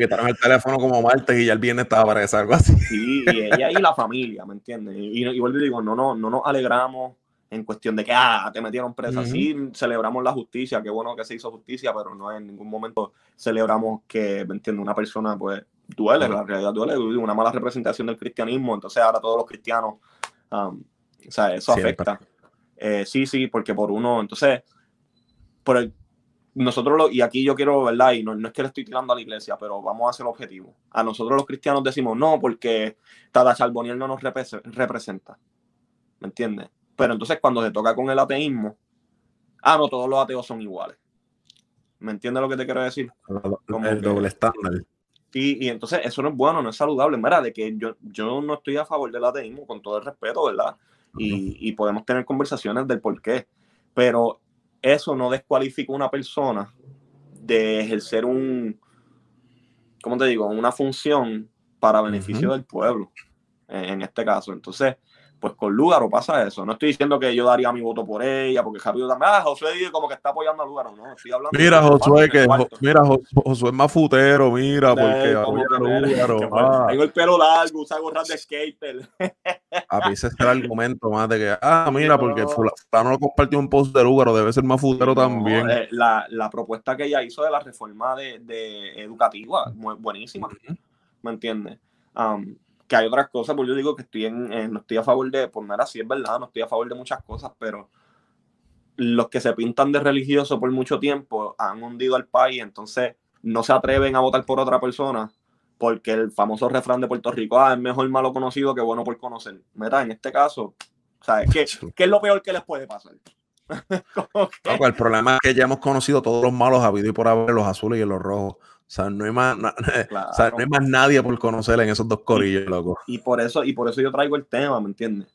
quitaron, el teléfono como martes y ya el viernes estaba para eso, algo así. Sí, y ella y la familia, ¿me entiendes? Y, y, vuelvo y digo, no, no, no nos alegramos en cuestión de que, ah, te metieron presa. Sí, celebramos la justicia, qué bueno que se hizo justicia, pero no en ningún momento celebramos que, ¿me entiendes? Una persona, pues, duele, la realidad duele, una mala representación del cristianismo, entonces ahora todos los cristianos, um, o sea, eso afecta. Eh, sí, sí, porque por uno, entonces, por el, nosotros, lo, y aquí yo quiero, ¿verdad? Y no, no, es que le estoy tirando a la iglesia, pero vamos a ser objetivo. A nosotros los cristianos decimos no, porque Tada Charboniel no nos representa. ¿Me entiendes? Pero entonces cuando se toca con el ateísmo, ah, no, todos los ateos son iguales. ¿Me entiendes lo que te quiero decir? Como el doble estándar. Y, y, entonces eso no es bueno, no es saludable. Mira, de que yo, yo no estoy a favor del ateísmo, con todo el respeto, ¿verdad? Y, y podemos tener conversaciones del por qué. Pero eso no descualifica a una persona de ejercer un, ¿cómo te digo? Una función para beneficio del pueblo, en este caso. Entonces, pues con Lugaro pasa eso. No estoy diciendo que yo daría mi voto por ella, porque rápido también, ah, Josué dice como que está apoyando a Lugaro, no, estoy hablando Mira, Josué, que, mira, Josué es más futero, mira, porque Lugaro. Ah. Tengo el pelo largo, usa gorras de skater. A mí ese es el argumento más de que, ah, mira, porque fulano lo compartió un post de Lugaro, debe ser más futero también. Eh, la, la, propuesta que ella hizo de la reforma de, de educativa, buenísima, ¿me entiendes? Um, que hay otras cosas, porque yo digo que estoy en, no estoy a favor de, pues no era así, es verdad, no estoy a favor de muchas cosas, pero los que se pintan de religioso por mucho tiempo han hundido al país, entonces no se atreven a votar por otra persona, porque el famoso refrán de Puerto Rico, ah, es mejor malo conocido que bueno por conocer. Mira, en este caso, ¿sabes qué, ¿qué es lo peor que les puede pasar? el problema es que ya hemos conocido todos los malos habido y por haber los azules y los rojos. O sea, no hay más, no hay más nadie por conocer en esos dos corillos, loco. Y por eso, y por eso yo traigo el tema, ¿me entiendes?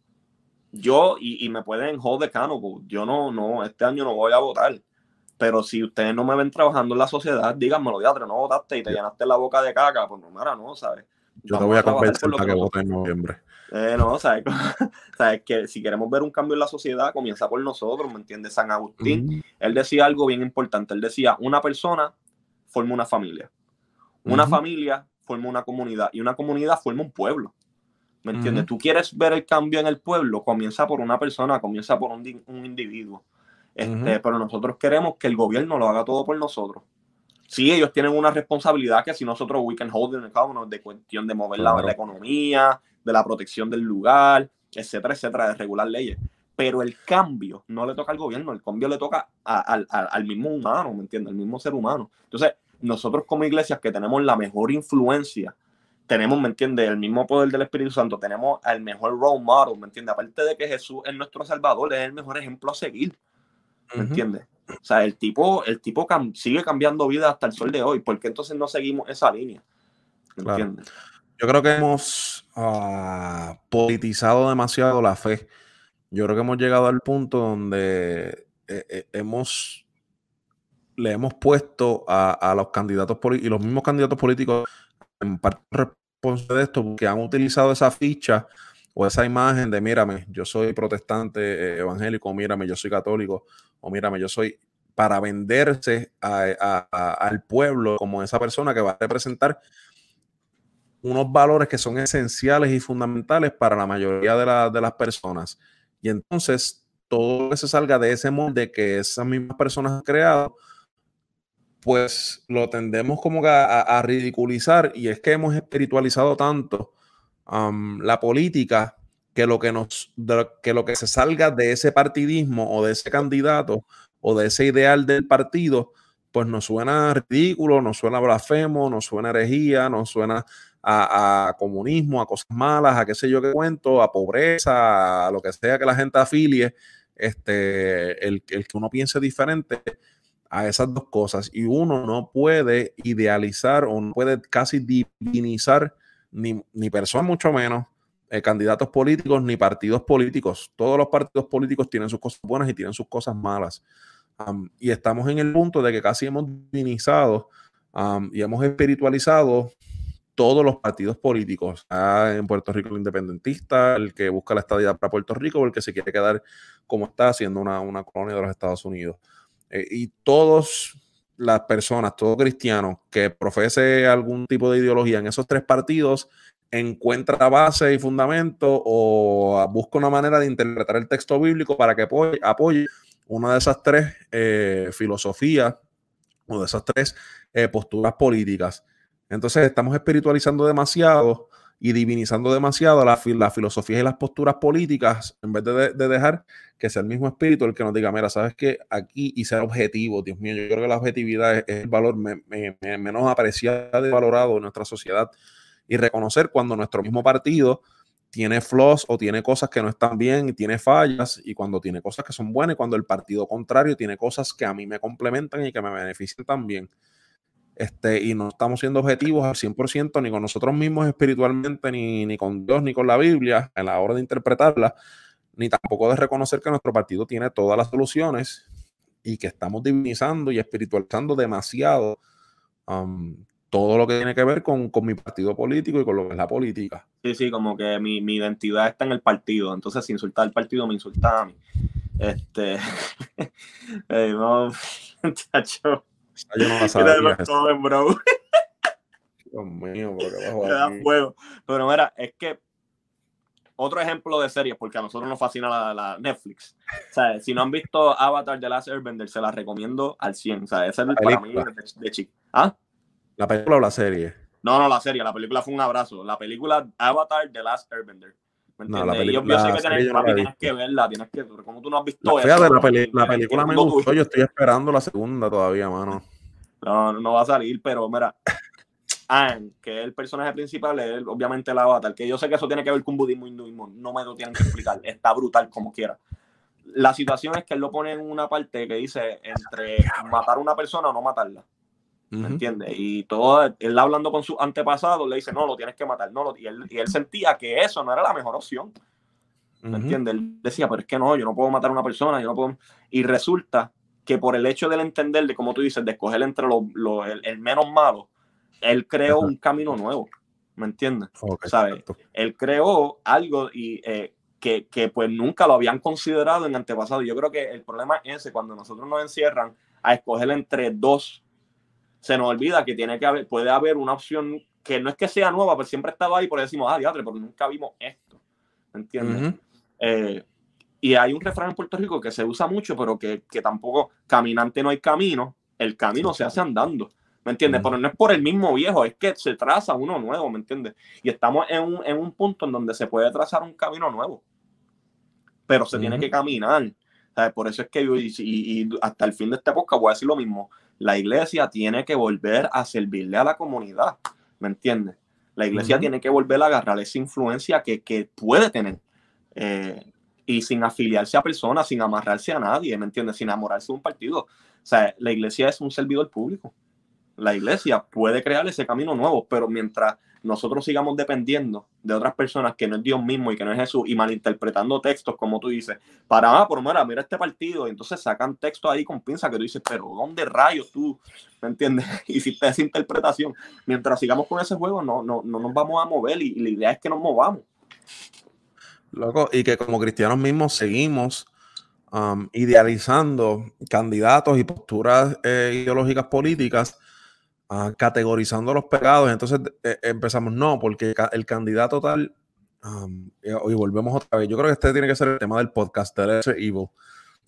Yo, y, y me pueden hold the canopy, yo no, no, este año no voy a votar. Pero si ustedes no me ven trabajando en la sociedad, díganmelo, diatre, no votaste y te llenaste la boca de caca, pues no, mira, no, ¿sabes? Yo te voy a, convencer para que, en noviembre. Eh, no, ¿sabes? ¿sabes? Que si queremos ver un cambio en la sociedad, comienza por nosotros, ¿me entiendes? San Agustín, él decía algo bien importante. Él decía, una persona forma una familia. Una familia forma una comunidad y una comunidad forma un pueblo. ¿Me entiendes? Tú quieres ver el cambio en el pueblo, comienza por una persona, comienza por un, un individuo. Este, Pero nosotros queremos que el gobierno lo haga todo por nosotros. Sí, ellos tienen una responsabilidad que si nosotros we can hold in de cuestión de mover la, economía, de la protección del lugar, etcétera, etcétera, de regular leyes. Pero el cambio no le toca al gobierno, el cambio le toca al mismo humano, ¿me entiendes? Al mismo ser humano. Entonces, nosotros como iglesias que tenemos la mejor influencia, tenemos, ¿me entiendes? El mismo poder del Espíritu Santo, tenemos el mejor role model, ¿me entiendes? Aparte de que Jesús es nuestro Salvador, es el mejor ejemplo a seguir, ¿me entiendes? O sea, el tipo, el tipo sigue cambiando vida hasta el sol de hoy, ¿por qué entonces no seguimos esa línea? ¿Me entiendes? Yo creo que hemos ah, politizado demasiado la fe. Yo creo que hemos llegado al punto donde eh, eh, hemos le hemos puesto a, los candidatos y los mismos candidatos políticos en parte responsable de esto porque han utilizado esa ficha o esa imagen de mírame, yo soy protestante eh, evangélico, mírame, yo soy católico, o mírame, yo soy para venderse al pueblo como esa persona que va a representar unos valores que son esenciales y fundamentales para la mayoría de, las personas. Y entonces, todo lo que se salga de ese molde que esas mismas personas han creado, pues lo tendemos como a, ridiculizar y es que hemos espiritualizado tanto la política que lo que nos que lo que se salga de ese partidismo o de ese candidato o de ese ideal del partido pues nos suena ridículo, nos suena blasfemo, nos suena herejía, nos suena a, comunismo, a cosas malas, a qué sé yo qué cuento, a pobreza, a lo que sea que la gente afilie, este, el, el que uno piense diferente, a esas dos cosas. Y uno no puede idealizar o no puede casi divinizar ni, ni personas, mucho menos eh, candidatos políticos ni partidos políticos. Todos los partidos políticos tienen sus cosas buenas y tienen sus cosas malas. y estamos en el punto de que casi hemos divinizado y hemos espiritualizado todos los partidos políticos. en Puerto Rico el independentista, el que busca la estadía para Puerto Rico, el que se quiere quedar como está, siendo una, una colonia de los Estados Unidos. Eh, y todas las personas, todo cristiano que profese algún tipo de ideología en esos tres partidos, encuentra base y fundamento o busca una manera de interpretar el texto bíblico para que apoye, una de esas tres eh, filosofías o de esas tres eh, posturas políticas. Entonces estamos espiritualizando demasiado y divinizando demasiado la, la filosofía y las posturas políticas en vez de, dejar que sea el mismo espíritu el que nos diga, mira, sabes que aquí y ser objetivo, Dios mío, yo creo que la objetividad es, el valor menos apreciado y valorado en nuestra sociedad y reconocer cuando nuestro mismo partido tiene flaws o tiene cosas que no están bien y tiene fallas y cuando tiene cosas que son buenas y cuando el partido contrario tiene cosas que a mí me complementan y que me benefician también. Este, y no estamos siendo objetivos al 100% ni con nosotros mismos espiritualmente, ni, ni con Dios, ni con la Biblia a la hora de interpretarla, ni tampoco de reconocer que nuestro partido tiene todas las soluciones y que estamos divinizando y espiritualizando demasiado um, todo lo que tiene que ver con, con, mi partido político y con lo que es la política. Sí, sí, como que mi, mi identidad está en el partido, entonces si insultar al partido me insulta a mí. Este, no, chacho. Yo no la sabía. bro. Dios mío, Pero mira, es que otro ejemplo de series, porque a nosotros nos fascina la, Netflix. O sea, si no han visto Avatar The Last Airbender, se la recomiendo al 100. O sea, ese es el para mí de, chico. ¿Ah? ¿La película o la serie? No, no, la serie. La película fue un abrazo. La película Avatar The Last Airbender. No, la película, yo, sé que tienes, papi, tienes que verla, tienes que, como tú no has visto la, eso, la, peli la película me gustó, yo estoy esperando la segunda todavía, mano. No, no va a salir, pero mira, que es el personaje principal, es obviamente el avatar, que yo sé que eso tiene que ver con budismo y hinduismo, no me lo tienen que explicar, está brutal como quiera. la situación es que él lo pone en una parte que dice entre matar a una persona o no matarla. ¿Me entiendes? Y todo, él hablando con su antepasado, le dice, no, lo tienes que matar. No, y, él, y él sentía que eso no era la mejor opción. ¿Me entiendes? Él decía, pero es que no, yo no puedo matar a una persona, yo no puedo. Y resulta que por el hecho del entender, de como tú dices, de escoger entre lo, el, menos malo, él creó un camino nuevo. ¿Me entiendes? ¿Sabes? Él creó algo y eh, que, que, pues nunca lo habían considerado en antepasado. Yo creo que el problema es ese, cuando nosotros nos encierran a escoger entre dos se nos olvida que tiene que haber, puede haber una opción que no es que sea nueva, pero siempre estaba ahí, por decimos, ah, diadre, porque nunca vimos esto. ¿Me entiendes? Eh, y hay un refrán en Puerto Rico que se usa mucho, pero que, que tampoco, caminante no hay camino, el camino se hace andando. ¿Me entiendes? Pero no es por el mismo viejo, es que se traza uno nuevo, ¿me entiendes? Y estamos en un, en un punto en donde se puede trazar un camino nuevo, pero se tiene que caminar. Por eso es que yo, y, y, hasta el fin de este podcast voy a decir lo mismo la iglesia tiene que volver a servirle a la comunidad, ¿me entiendes? La iglesia tiene que volver a agarrar esa influencia que, puede tener eh, y sin afiliarse a personas, sin amarrarse a nadie, ¿me entiendes? Sin amorarse de un partido. O sea, la iglesia es un servidor público. La iglesia puede crear ese camino nuevo, pero mientras nosotros sigamos dependiendo de otras personas que no es Dios mismo y que no es Jesús y malinterpretando textos, como tú dices, para, ah, por mira, mira este partido, y entonces sacan textos ahí con pinza que tú dices, pero ¿dónde rayos tú, me entiendes? Hiciste esa interpretación. Mientras sigamos con ese juego, no, no, no nos vamos a mover y, la idea es que nos movamos. Loco, y que como cristianos mismos seguimos um, idealizando candidatos y posturas eh, ideológicas políticas categorizando los pecados. Entonces eh, empezamos, no, porque el candidato tal, y volvemos otra vez. Yo creo que este tiene que ser el tema del podcast, evil.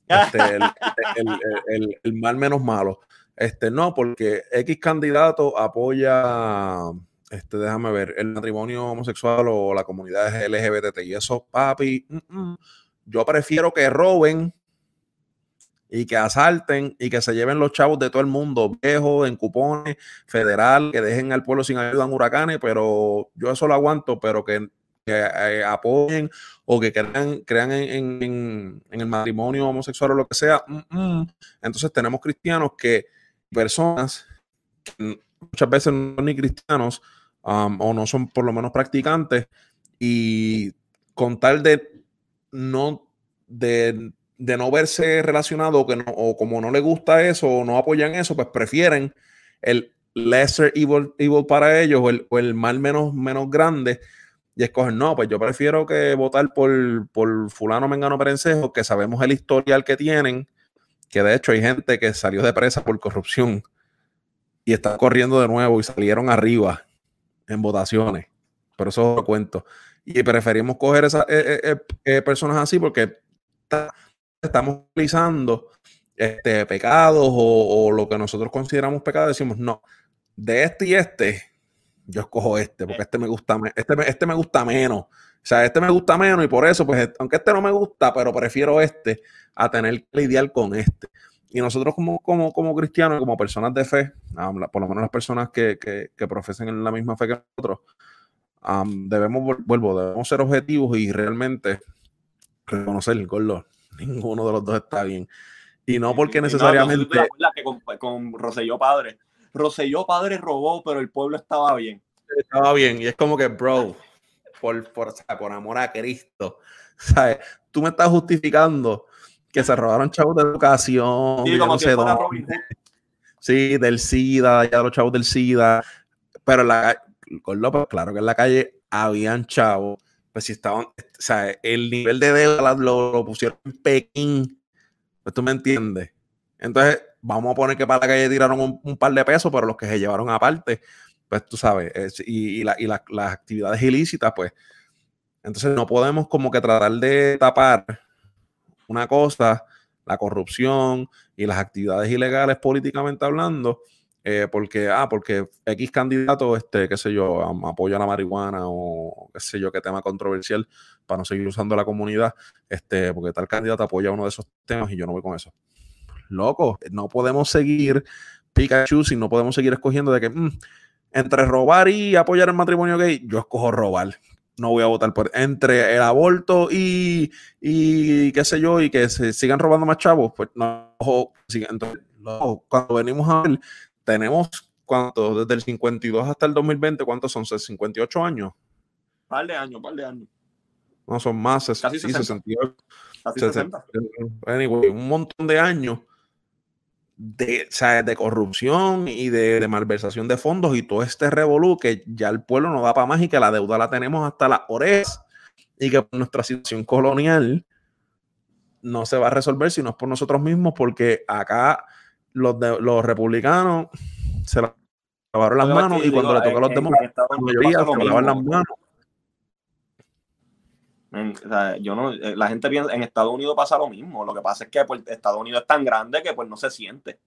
Este, el, mal menos malo. Este, no, porque X candidato apoya, este, déjame ver, el matrimonio homosexual o la comunidad LGBT. Y eso, papi, mm, mm, yo prefiero que roben y que asalten y que se lleven los chavos de todo el mundo, viejos, en cupones, federal, que dejen al pueblo sin ayuda en huracanes, pero yo eso lo aguanto, pero que, eh, apoyen o que crean, crean en, el matrimonio homosexual o lo que sea. Entonces tenemos cristianos que, personas muchas veces no son ni cristianos um, o no son por lo menos practicantes y con tal de no de de no verse relacionado que no, o como no le gusta eso o no apoyan eso, pues prefieren el lesser evil, evil para ellos o el, mal menos, menos grande y escogen, no, pues yo prefiero que votar por, por fulano Mengano Perencejo, que sabemos el historial que tienen, que de hecho hay gente que salió de presa por corrupción y está corriendo de nuevo y salieron arriba en votaciones. Pero eso lo cuento. Y preferimos coger esas eh, eh, eh, personas así porque estamos realizando este, pecados o, lo que nosotros consideramos pecado, decimos, no, de este y este, yo escojo este, porque este me gusta, este, este me gusta menos. O sea, este me gusta menos y por eso, pues, aunque este no me gusta, pero prefiero este a tener que lidiar con este. Y nosotros como, como, como cristianos, como personas de fe, por lo menos las personas que, que, que profesen en la misma fe que nosotros, debemos, vuelvo, debemos ser objetivos y realmente reconocer, el color ninguno de los dos está bien. Y no porque necesariamente. que con, con Roselló Padre. Roselló Padre robó, pero el pueblo estaba bien. Estaba bien. Y es como que, bro, por, por, por amor a Cristo. ¿sabes? Tú me estás justificando que se robaron chavos de educación. Sí, como Sí, del SIDA, ya los chavos del SIDA. Pero la, con López, claro que en la calle habían chavos pues si estaban, o sea, el nivel de deuda lo, pusieron en Pekín, pues tú me entiendes. Entonces, vamos a poner que para la calle tiraron un, par de pesos, pero los que se llevaron aparte, pues tú sabes, y, las actividades ilícitas, pues, entonces no podemos como que tratar de tapar una cosa, la corrupción y las actividades ilegales políticamente hablando, eh, porque, ah, porque X candidato, este, qué sé yo, apoya la marihuana o qué sé yo, qué tema controversial para no seguir usando la comunidad, este, porque tal candidato apoya uno de esos temas y yo no voy con eso. Loco, no podemos seguir Pikachu si no podemos seguir escogiendo de que mm, entre robar y apoyar el matrimonio gay, yo escojo robar. no voy a votar por entre el aborto y, y qué sé yo, y que se sigan robando más chavos, pues no, entonces, cuando venimos a ver, tenemos cuánto, desde el 52 hasta el 2020, ¿cuántos son? ¿58 años? Par de años, par de años. No, son más, Casi 68. Casi 60. Anyway, un montón de años de, de corrupción y de, malversación de fondos y todo este revolú que ya el pueblo no da para más y que la deuda la tenemos hasta las orejas y que nuestra situación colonial no se va a resolver si no es por nosotros mismos porque acá los, los republicanos se lavaron las manos y cuando le toca a los demás, la mayoría se lavan las manos yo no, eh, la gente piensa, en Estados Unidos pasa lo mismo. Lo que pasa es que pues, Estados Unidos es tan grande que pues no se siente.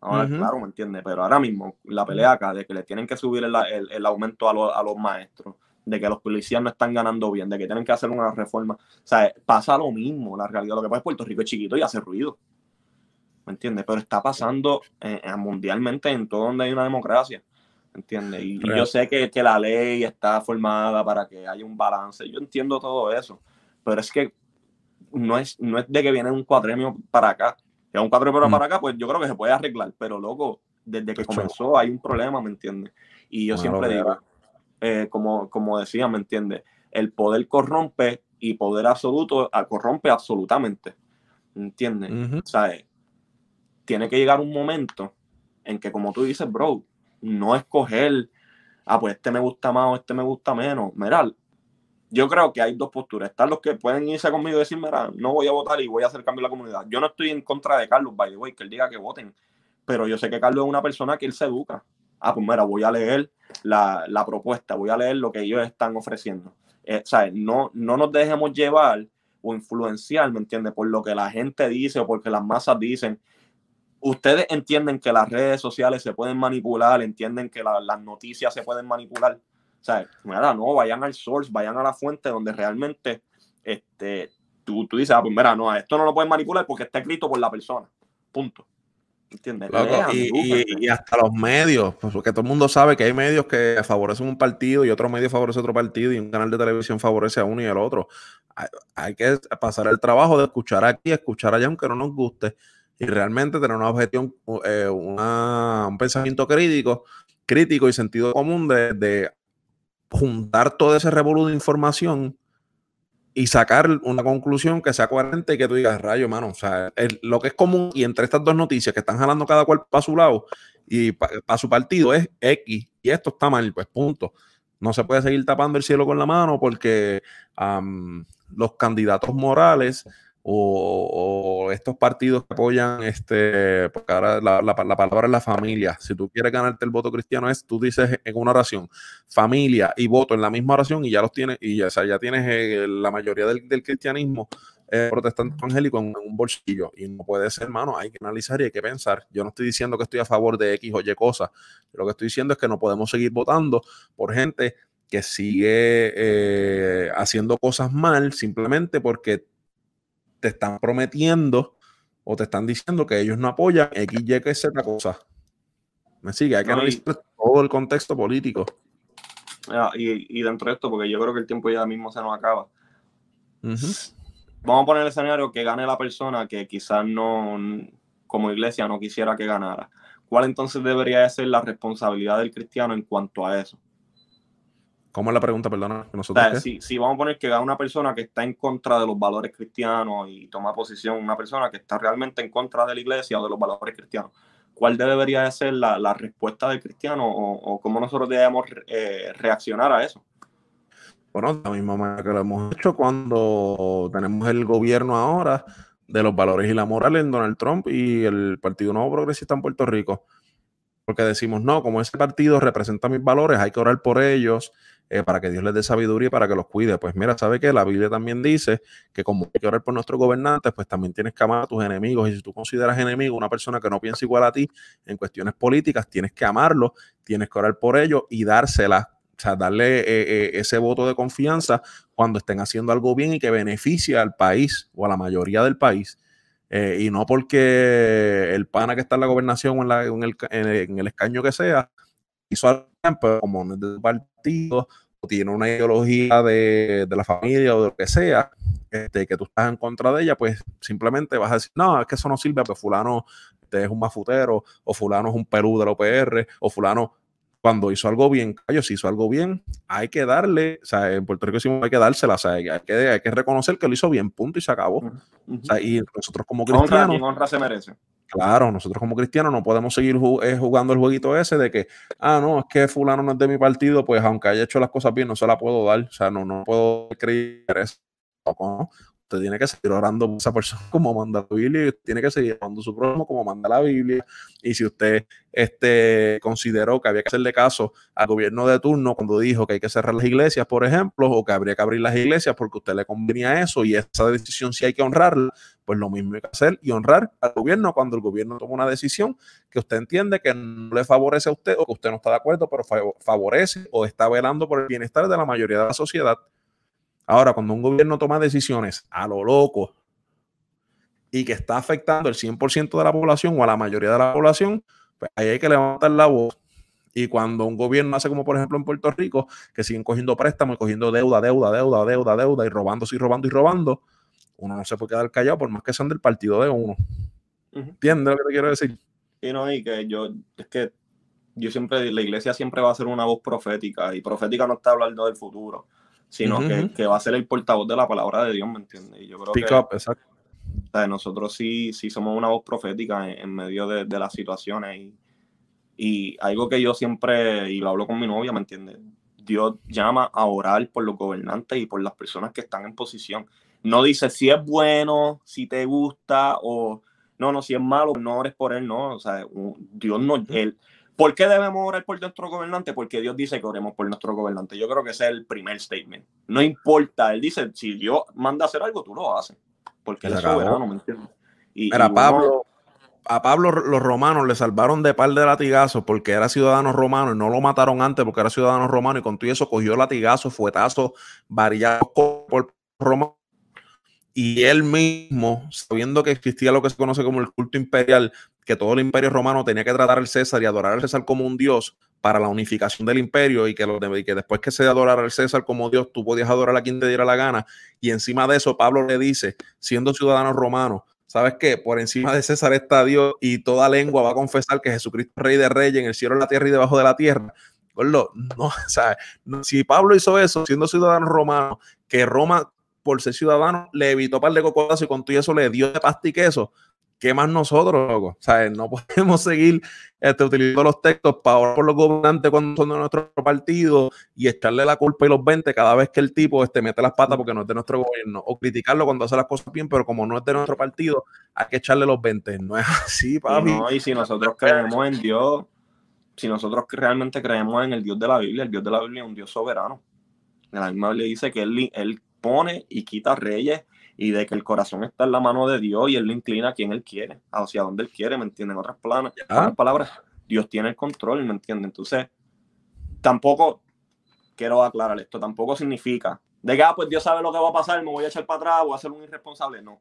Claro, ¿me entiendes? Pero ahora mismo, la pelea acá de que le tienen que subir el, aumento a, los maestros, de que los policías no están ganando bien, de que tienen que hacer una reforma. O sea, pasa lo mismo, la realidad. Lo que pasa es Puerto Rico es chiquito y hace ruido. ¿Me entiendes? Pero está pasando eh, eh, mundialmente en todo donde hay una democracia. ¿entiendes? Y, yo sé que, que, la ley está formada para que haya un balance, yo entiendo todo eso, pero es que no es, no es de que viene un cuadremio para acá, que un cuadremio para acá, pues yo creo que se puede arreglar, pero loco, desde que comenzó hay un problema, ¿me entiendes? Y yo siempre digo, eh, como, como decía, ¿me entiendes? El poder corrompe y poder absoluto ah, corrompe absolutamente, ¿me entiendes? O sea, tiene que llegar un momento en que, como tú dices, bro, no escoger, ah, pues este me gusta más o este me gusta menos. Mira, yo creo que hay dos posturas. Están los que pueden irse conmigo y decir, mira, no voy a votar y voy a hacer cambio en la comunidad. Yo no estoy en contra de Carlos, by the way, que él diga que voten. Pero yo sé que Carlos es una persona que él se educa. Ah, pues mira, voy a leer la, propuesta, voy a leer lo que ellos están ofreciendo. Eh, ¿sabes? No, no nos dejemos llevar o influenciar, ¿me entiendes? Por lo que la gente dice o porque las masas dicen ustedes entienden que las redes sociales se pueden manipular, entienden que las noticias se pueden manipular. O sea, mira, no, vayan al source, vayan a la fuente donde realmente este, tú, tú dices, ah, pues mira, no, esto no lo pueden manipular porque está escrito por la persona. Punto. ¿Entiendes? y, hasta los medios, pues, porque todo el mundo sabe que hay medios que favorecen un partido y otro medio favorece otro partido y un canal de televisión favorece a uno y al otro. Hay, hay que pasar el trabajo de escuchar aquí, escuchar allá, aunque no nos guste y realmente tener una objeción, eh, un pensamiento crítico, crítico y sentido común de, juntar todo ese revoludo de información y sacar una conclusión que sea coherente y que tú digas, rayo, mano, o sea, lo que es común y entre estas dos noticias que están jalando cada cual para su lado y para su partido es X y esto está mal, pues punto. No se puede seguir tapando el cielo con la mano porque los candidatos morales o, estos partidos que apoyan, este, porque ahora la, palabra es la familia. Si tú quieres ganarte el voto cristiano, es tú dices en una oración familia y voto en la misma oración y ya los tienes, y ya, ya tienes eh, la mayoría del, cristianismo eh, protestante evangélico en, un bolsillo. Y no puede ser, hermano, hay que analizar y hay que pensar. Yo no estoy diciendo que estoy a favor de X o Y cosas. Lo que estoy diciendo es que no podemos seguir votando por gente que sigue eh, haciendo cosas mal simplemente porque te están prometiendo o te están diciendo que ellos no apoyan X, Y, que Z cosa. Me sigue, hay que analizar todo el contexto político. y, dentro de esto, porque yo creo que el tiempo ya mismo se nos acaba. Vamos a poner el escenario que gane la persona que quizás no, como iglesia, no quisiera que ganara. ¿Cuál entonces debería ser la responsabilidad del cristiano en cuanto a eso? ¿Cómo es la pregunta, perdona? si, vamos a poner que gana una persona que está en contra de los valores cristianos y toma posición, una persona que está realmente en contra de la iglesia o de los valores cristianos, ¿cuál debería ser la, respuesta del cristiano o, cómo nosotros debemos eh, reaccionar a eso? Bueno, de la misma manera que lo hemos hecho cuando tenemos el gobierno ahora de los valores y la moral en Donald Trump y el Partido Nuevo Progresista en Puerto Rico. Porque decimos, no, como ese partido representa mis valores, hay que orar por ellos, eh, para que Dios les dé sabiduría y para que los cuide. Pues mira, sabe que la Biblia también dice que como hay que orar por nuestros gobernantes, pues también tienes que amar a tus enemigos. Y si tú consideras enemigo una persona que no piensa igual a ti en cuestiones políticas, tienes que amarlo, tienes que orar por ellos y dársela. O sea, darle eh, eh, ese voto de confianza cuando estén haciendo algo bien y que beneficie al país o a la mayoría del país. y no porque el pana que está en la gobernación o en, el, en el escaño que sea, hizo algo, pero como no es del partido tiene una ideología de, de, la familia o de lo que sea, este, que tú estás en contra de ella, pues simplemente vas a decir, no, es que eso no sirve, pues fulano este, es un mafutero, o fulano es un Perú del OPR, o fulano cuando hizo algo bien, callo, si hizo algo bien, hay que darle, o sea, en Puerto Rico sí hay que dársela, o sea, hay que, hay que reconocer que lo hizo bien, punto, y se acabó. o sea, y nosotros como cristianos... Honra, honra se merece. Claro, nosotros como cristianos no podemos seguir eh, jugando el jueguito ese de que, ah, no, es que fulano no es de mi partido, pues aunque haya hecho las cosas bien, no se la puedo dar, o sea, no, no puedo creer eso. ¿no? Usted tiene que seguir orando por esa persona como manda la Biblia y tiene que seguir orando su prójimo como manda la Biblia. Y si usted este, consideró que había que hacerle caso al gobierno de turno cuando dijo que hay que cerrar las iglesias, por ejemplo, o que habría que abrir las iglesias porque usted le convenía eso y esa decisión sí hay que honrarla, pues lo mismo hay que hacer y honrar al gobierno cuando el gobierno toma una decisión que usted entiende que no le favorece a usted o que usted no está de acuerdo, pero favorece o está velando por el bienestar de la mayoría de la sociedad. Ahora, cuando un gobierno toma decisiones a lo loco y que está afectando el 100% de la población o a la mayoría de la población, pues ahí hay que levantar la voz. Y cuando un gobierno hace como por ejemplo en Puerto Rico, que siguen cogiendo préstamos y cogiendo deuda, deuda, deuda, deuda, deuda y robándose y robando y robando, uno no se puede quedar callado por más que sean del partido de uno. ¿Entiendes lo que te quiero decir? Y no, y que yo, es que yo siempre, la iglesia siempre va a ser una voz profética y profética no está hablando del futuro sino que, va a ser el portavoz de la palabra de Dios, ¿me entiendes? Y yo creo que, up, exacto. nosotros sí, sí somos una voz profética en, medio de, las situaciones y, y, algo que yo siempre, y lo hablo con mi novia, ¿me entiendes? Dios llama a orar por los gobernantes y por las personas que están en posición. No dice si es bueno, si te gusta o no, no, si es malo, no ores por él, no. O sea, Dios no, él, ¿Por qué debemos orar por nuestro gobernante? Porque Dios dice que oremos por nuestro gobernante. Yo creo que ese es el primer statement. No importa, Él dice, si Dios manda a hacer algo, tú lo haces. Porque Él es soberano, ¿me entiendes? Y, Pablo, a Pablo los romanos le salvaron de par de latigazos porque era ciudadano romano y no lo mataron antes porque era ciudadano romano y con todo eso cogió latigazos, fuetazos, variados por Roma y él mismo, sabiendo que existía lo que se conoce como el culto imperial, que todo el imperio romano tenía que tratar al César y adorar al César como un dios para la unificación del imperio y que, después que se adorara al César como dios, tú podías adorar a quien te diera la gana. Y encima de eso, Pablo le dice, siendo ciudadano romano, ¿sabes qué? Por encima de César está Dios y toda lengua va a confesar que Jesucristo es rey de reyes en el cielo, en la tierra y debajo de la tierra. No, ¿sabes? si Pablo hizo eso, siendo ciudadano romano, que Roma por ser ciudadano, le evitó par de cocodazos y con todo eso le dio de pasta y queso. ¿Qué más nosotros, loco? ¿Sabes? No podemos seguir este, utilizando los textos para por los gobernantes cuando son de nuestro partido y echarle la culpa y los 20 cada vez que el tipo este, mete las patas porque no es de nuestro gobierno. O criticarlo cuando hace las cosas bien, pero como no es de nuestro partido, hay que echarle los 20. No es así, papi. Y, y si nosotros creemos en Dios, si nosotros realmente creemos en el Dios de la Biblia, el Dios de la Biblia es un Dios soberano. La misma Biblia dice que él, él pone y quita reyes y de que el corazón está en la mano de Dios y él lo inclina a quien él quiere, hacia donde él quiere, ¿me entienden? En otras, planas, palabras, Dios tiene el control, ¿me entienden? Entonces, tampoco, quiero aclarar esto, tampoco significa de que, ah, pues Dios sabe lo que va a pasar, me voy a echar para atrás, voy a ser un irresponsable, no.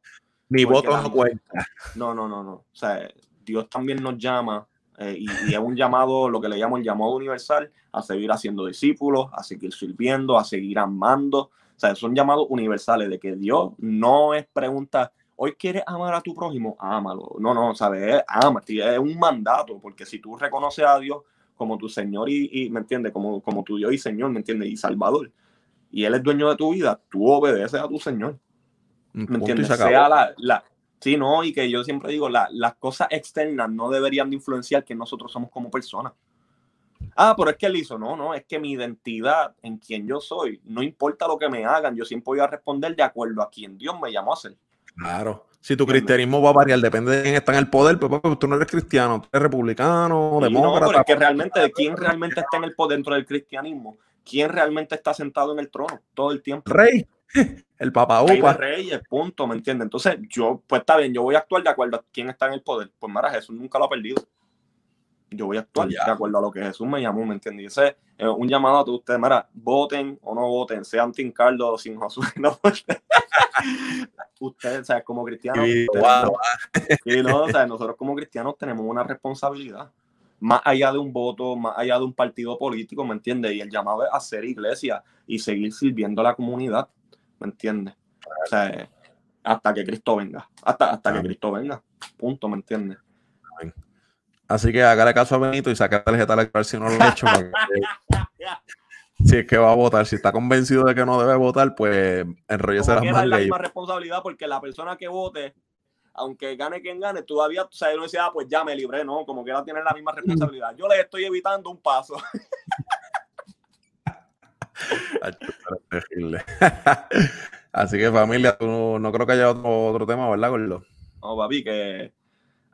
Mi voto no cuenta. No, no, no, no. O sea, Dios también nos llama eh, y, y, es un llamado, lo que le llamo el llamado universal, a seguir haciendo discípulos, a seguir sirviendo, a seguir amando, o sea, son llamados universales de que Dios no es pregunta, hoy quieres amar a tu prójimo, ámalo. No, no, ¿sabes? Ama, es un mandato, porque si tú reconoces a Dios como tu Señor y, ¿me entiendes? Como, como tu Dios y Señor, ¿me entiendes? Y Salvador. Y Él es dueño de tu vida, tú obedeces a tu Señor. ¿Me entiendes? Sea la, la, sí, no, y que yo siempre digo, la, las cosas externas no deberían de influenciar que nosotros somos como personas. Ah, pero es que él hizo, no, no, es que mi identidad en quien yo soy, no importa lo que me hagan, yo siempre voy a responder de acuerdo a quien Dios me llamó a ser. Claro. Si tu cristianismo va a variar, depende de quién está en el poder, pero pues, tú no eres cristiano, tú eres republicano, demócrata. No, pero es que realmente, de quién realmente está en el poder dentro del cristianismo, quién realmente está sentado en el trono todo el tiempo. Rey, el Papa Upa. Rey, el punto, ¿me entiendes? Entonces, yo, pues está bien, yo voy a actuar de acuerdo a quién está en el poder. Pues mira, Jesús nunca lo ha perdido yo voy a actuar de acuerdo a lo que Jesús me llamó, ¿me entiendes? Ese es un llamado a todos ustedes, mira, voten o no voten, sean Tim Carlos o sin no ustedes, o sea, como cristianos, no, o sea, nosotros como cristianos tenemos una responsabilidad. más allá de un voto, más allá de un partido político, ¿me entiendes? Y el llamado es hacer iglesia y seguir sirviendo a la comunidad, ¿me entiendes? O sea, hasta que Cristo venga, hasta, hasta que Cristo venga, punto, ¿me entiendes? Así que hágale caso a Benito y saca la tarjeta electoral si no lo ha hecho. si es que va a votar, si está convencido de que no debe votar, pues enrollese las manos. Es la misma responsabilidad porque la persona que vote, aunque gane quien gane, todavía, o sea, uno dice, ah, pues ya me libré, ¿no? Como que ahora tiene la misma responsabilidad. Yo le estoy evitando un paso. Así que familia, tú no, creo que haya otro, otro tema, ¿verdad, Gordo? No, papi, que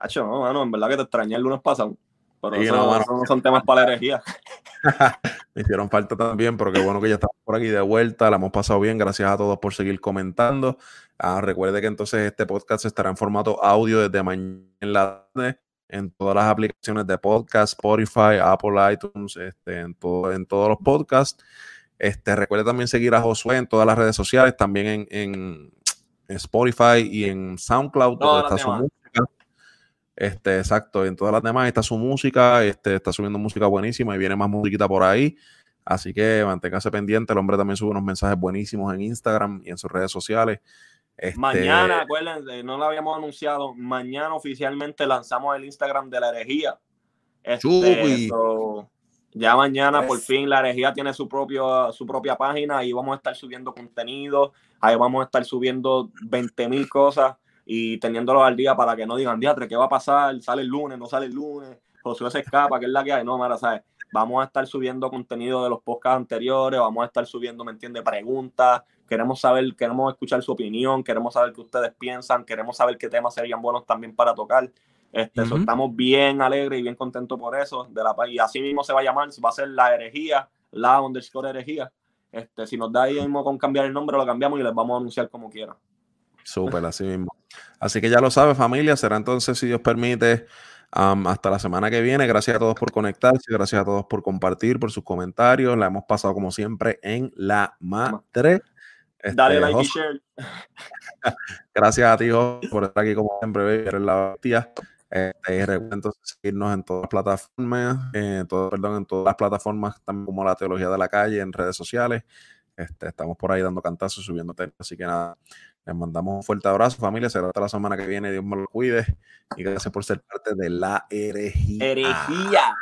Hacho, no, mano, en verdad que te extrañé el lunes pasado. Pero eso, no, son temas para la herejía. Me hicieron falta también, pero qué bueno que ya estamos por aquí de vuelta. La hemos pasado bien. Gracias a todos por seguir comentando. Ah, recuerde que entonces este podcast estará en formato audio desde mañana en la tarde en todas las aplicaciones de podcast, Spotify, Apple, iTunes, este, en, todo, en todos los podcasts. Este, recuerde también seguir a Josué en todas las redes sociales, también en, Spotify y en SoundCloud, donde está su música. Este, exacto, en todas las demás está su música, este, está subiendo música buenísima y viene más musiquita por ahí. Así que manténgase pendiente. El hombre también sube unos mensajes buenísimos en Instagram y en sus redes sociales. Este... Mañana, acuérdense, no lo habíamos anunciado. Mañana oficialmente lanzamos el Instagram de la herejía. Este, ya mañana por fin la herejía tiene su, propio, su propia página y vamos a estar subiendo contenido. Ahí vamos a estar subiendo 20 mil cosas y teniéndolo al día para que no digan, diatre, ¿qué va a pasar? Sale el lunes, no sale el lunes, Josué se escapa, que es la que hay. No, Mara, ¿sabes? Vamos a estar subiendo contenido de los podcasts anteriores, vamos a estar subiendo, ¿me entiende? Preguntas, queremos saber, queremos escuchar su opinión, queremos saber qué ustedes piensan, queremos saber qué temas serían buenos también para tocar. Este, estamos bien alegres y bien contentos por eso. De la, y así mismo se va a llamar, va a ser la herejía, la underscore herejía. Este, si nos da ahí mismo con cambiar el nombre, lo cambiamos y les vamos a anunciar como quiera. Súper, así mismo. Así que ya lo sabe, familia. Será entonces, si Dios permite, hasta la semana que viene. Gracias a todos por conectarse, gracias a todos por compartir, por sus comentarios. La hemos pasado como siempre en la madre. Dale este, like y share. gracias a ti, por estar aquí como siempre, eres la tía. Este, recuerden entonces seguirnos en todas las plataformas, eh, todo, perdón, en todas las plataformas, también como la teología de la calle, en redes sociales. Este, estamos por ahí dando cantazos, subiendo temas, así que nada, les mandamos un fuerte abrazo, familia. Será hasta la semana que viene. Dios me lo cuide. Y gracias por ser parte de la herejía. Herejía.